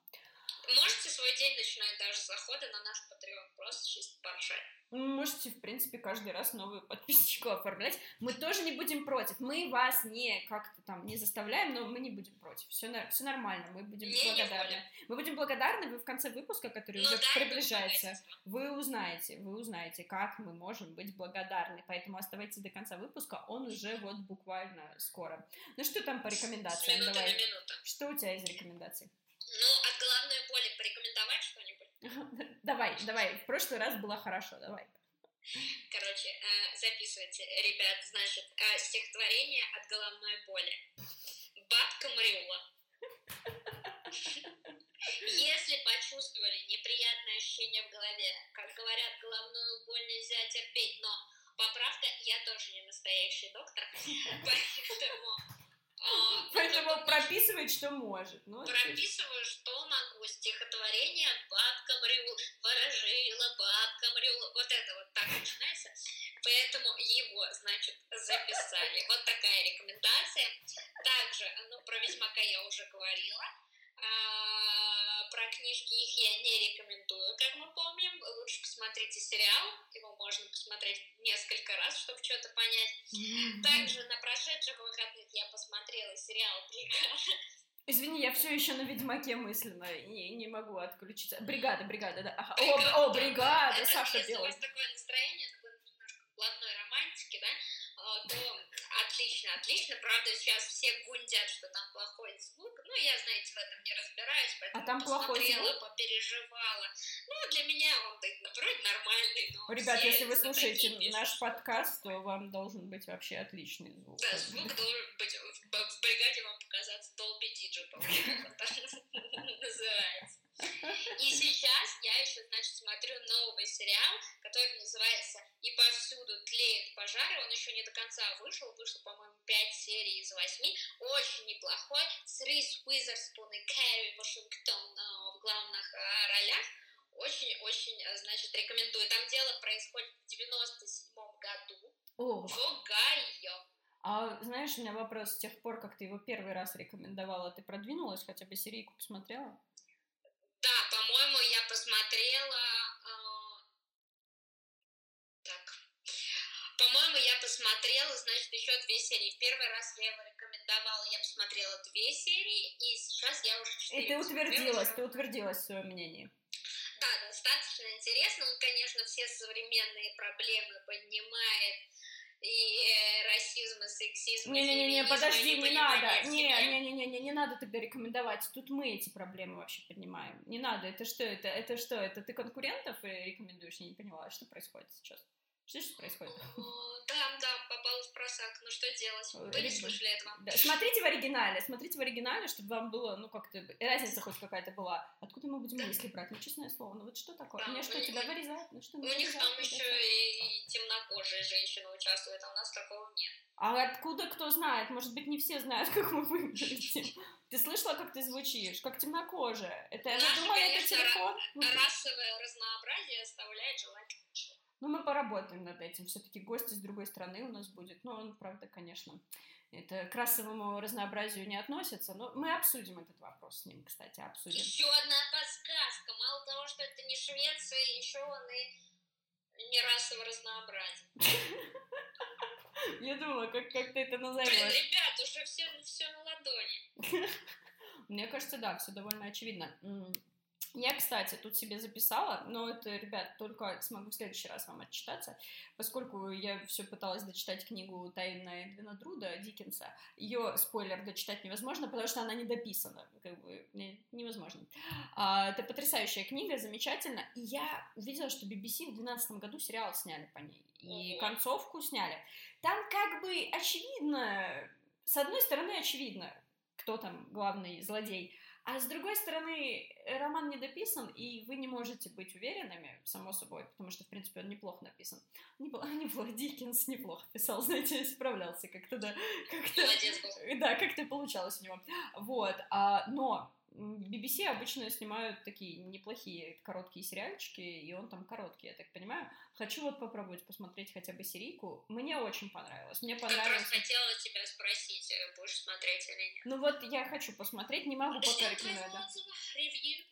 Можете свой день начинать даже с захода на наш Patreon, просто чисто поржать. Можете, в принципе, каждый раз новую подписочку оформлять. Мы тоже не будем против. Мы вас не как-то там не заставляем, но мы не будем против. Все, все нормально, мы будем не, благодарны. Не мы будем благодарны, вы в конце выпуска, который ну, уже да, приближается, вы узнаете, вы узнаете, как мы можем быть благодарны. Поэтому оставайтесь до конца выпуска, он уже вот буквально скоро. Ну что там по рекомендациям? Давай. Что у тебя из рекомендаций? Ну, боли порекомендовать что-нибудь? Давай, давай. В прошлый раз было хорошо, давай. Короче, э, записывайте, ребят, значит, э, стихотворение от головной боли. Бабка Мариула. Если почувствовали неприятное ощущение в голове, как говорят, головную боль нельзя терпеть, но поправка, я тоже не настоящий доктор, поэтому... а, Поэтому прописывает, что может. Ну, Прописываю, что могу. Стихотворение «Бабка Мрюл», «Ворожила бабка Мрюл». Вот это вот так начинается. Поэтому его, значит, записали. Вот такая рекомендация. Также, ну, про Ведьмака я уже говорила. Про книжки их я не рекомендую, как мы помним. Лучше посмотрите сериал. Его можно посмотреть несколько раз, чтобы что-то понять. Также на прошедших выходных я посмотрела сериал «Бригада». Извини, я все еще на Ведьмаке мысленно не, не могу отключиться. Бригада, бригада, да. Ага. Бригада. О, о, бригада, Это Саша если у Белый. вас такое настроение, такое немножко блатной романтики, да, а, то отлично, отлично. Правда, сейчас все гундят, что там плохой звук. Ну, я, знаете, в этом не разбираюсь, поэтому А там посмотрела, звук? попереживала. Ну, для меня он так, вроде нормальный, но Ребят, если вы слушаете такие наш подкаст, то вам должен быть вообще отличный звук. Да, звук должен быть в, бригаде вам показаться Dolby Digital, называется. И сейчас я еще, значит, смотрю новый сериал, который называется «И повсюду тлеет пожары». Он еще не до конца вышел, вышло, по-моему, 5 серий из 8. Очень неплохой, с Рис Уизерспун и Кэрри Вашингтон э, в главных э, ролях. Очень-очень, э, значит, рекомендую. Там дело происходит в 97 году О, в Огайо. а знаешь, у меня вопрос, с тех пор, как ты его первый раз рекомендовала, ты продвинулась, хотя бы серийку посмотрела? Да, по-моему, я посмотрела... а, Так. По-моему, я посмотрела, значит, еще две серии. Первый раз я его рекомендовала, я посмотрела две серии, и сейчас я уже И четыре ты посмотрела. утвердилась, ты утвердилась в своем мнении. Да, достаточно интересно. Он, конечно, все современные проблемы поднимает. И э, расизм, и сексизм, и Не-не-не, подожди, не надо. в Не, себе. не, не, не, не, не надо тогда рекомендовать. Тут мы эти проблемы вообще поднимаем. Не надо. Это что? Это, это что? Это ты конкурентов э, рекомендуешь? Я не поняла. Что происходит сейчас? Что происходит? Да, да, попал в просак. Ну что делать? Вы не слышали этого? Да, Смотрите в оригинале, смотрите в оригинале, чтобы вам было, ну, как-то, разница хоть какая-то была. Откуда мы будем мысли брать? Ну, честное слово, ну вот что такое? Да, Мне что, у тебя них- вырезают? Ну что, У ну, них вырезают, там еще вырезают. и темнокожие женщины участвуют, а у нас такого нет. А откуда кто знает? Может быть, не все знают, как мы выглядим. Ты слышала, как ты звучишь? Как темнокожая. Это, я думала, это телефон? Расовое разнообразие оставляет желать лучшего. Ну, мы поработаем над этим. Все-таки гости с другой стороны у нас будет. Ну, он, правда, конечно, это к расовому разнообразию не относится. Но мы обсудим этот вопрос с ним, кстати, обсудим. Еще одна подсказка. Мало того, что это не Швеция, еще он и не расовое разнообразие. Я думала, как, как ты это Блин, назовешь. ребят, уже все, все на ладони. Мне кажется, да, все довольно очевидно. Я, кстати, тут себе записала, но это, ребят, только смогу в следующий раз вам отчитаться, поскольку я все пыталась дочитать книгу «Тайна Эдвина Друда» Диккенса. Ее, спойлер, дочитать невозможно, потому что она не дописана, как бы не- невозможно. А, это потрясающая книга, замечательно. И я увидела, что BBC в 2012 году сериал сняли по ней, и концовку сняли. Там как бы очевидно, с одной стороны очевидно, кто там главный злодей, а с другой стороны, э, роман не дописан, и вы не можете быть уверенными, само собой, потому что, в принципе, он неплохо написан. Неплохо, неплохо, Диккенс неплохо писал, знаете, справлялся как-то, да, как-то... Да, как-то получалось у него. Вот, а, но BBC обычно снимают такие неплохие короткие сериальчики, и он там короткий, я так понимаю. Хочу вот попробовать посмотреть хотя бы серийку. Мне очень понравилось. Мне понравилось. раз хотела тебя спросить, э, будешь смотреть или нет. Ну вот я хочу посмотреть, не могу пока рекомендовать. ревью.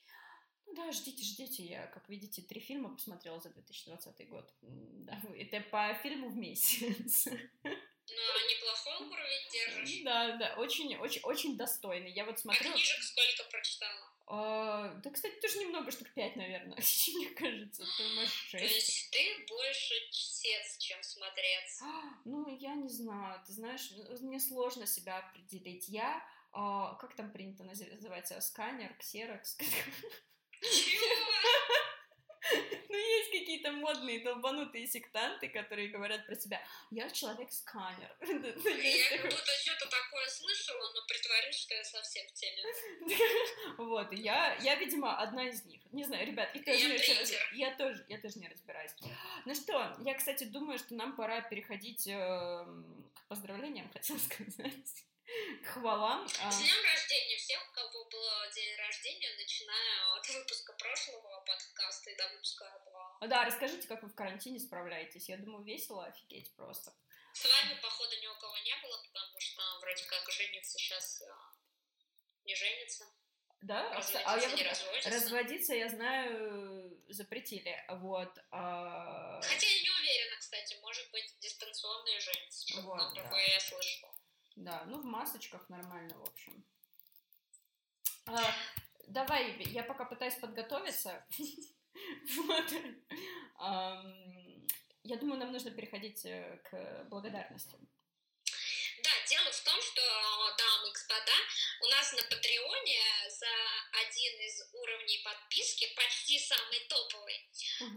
Ну да, ждите, ждите. Я, как видите, три фильма посмотрела за 2020 год. Да, это по фильму в месяц. Ну, неплохой уровень держишь. Да, да, очень, очень, очень достойный. Я вот А смотрю. книжек сколько прочитала? А, да, кстати, тоже немного, штук пять, наверное, мне кажется, то может То шесть. есть ты больше чтец, чем смотрец. Ну, я не знаю, ты знаешь, мне сложно себя определить. Я, а, как там принято наз- называется, сканер, ксерокс? Чего? Ну, есть какие-то модные долбанутые сектанты, которые говорят про себя, я человек-сканер. Я как будто что-то такое слышала, но притворюсь, что я совсем в теме. Вот, я, я, видимо, одна из них. Не знаю, ребят, я тоже, я тоже, я тоже не разбираюсь. Ну что, я, кстати, думаю, что нам пора переходить эм, к поздравлениям, хотел сказать. Хвала. А. С днем рождения всех, у кого был день рождения, начиная от выпуска прошлого подкаста и до выпуска этого. Да, расскажите, как вы в карантине справляетесь. Я думаю, весело, офигеть просто. С вами, походу, ни у кого не было, потому что вроде как женится сейчас а, не женится. Да? Разводиться, а я вот разводиться, я знаю, запретили. Вот. А... Хотя я не уверена, кстати, может быть, дистанционные женятся. Вот, да. такое я слышала. Да, ну в масочках нормально, в общем. А, давай, я пока пытаюсь подготовиться. Вот. Я думаю, нам нужно переходить э, к благодарности. Дело в том, что, дамы и господа, у нас на Патреоне за один из уровней подписки, почти самый топовый,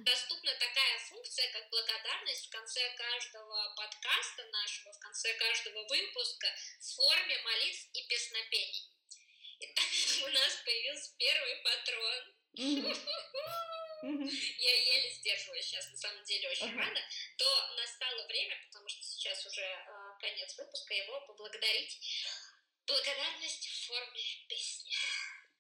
доступна такая функция, как благодарность в конце каждого подкаста нашего, в конце каждого выпуска в форме молитв и песнопений. Итак, у нас появился первый патрон. Я еле сдерживаюсь сейчас, на самом деле, очень рада. То настало время, потому что сейчас уже а, конец выпуска, его поблагодарить. Благодарность в форме песни.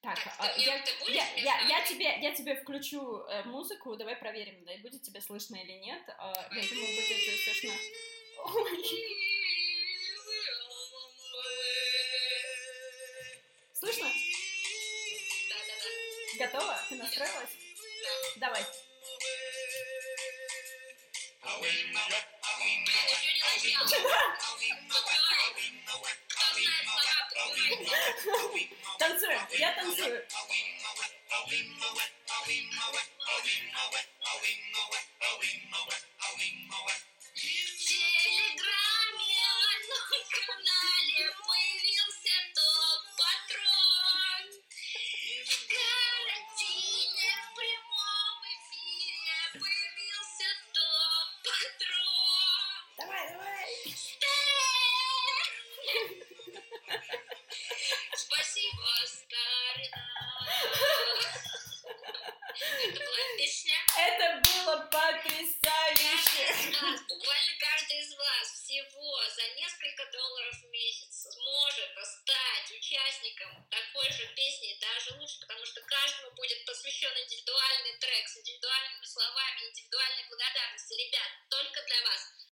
Так, так а, я, я, я, я, тебе, я тебе включу э, музыку, давай проверим, да, будет тебе слышно или нет. Э, я думаю, будет тебе слышно. Слышно? Да, да, да. Готова? Ты настроилась? Да. Давай. 登刺人，不要登刺人。телеграмме в одном канале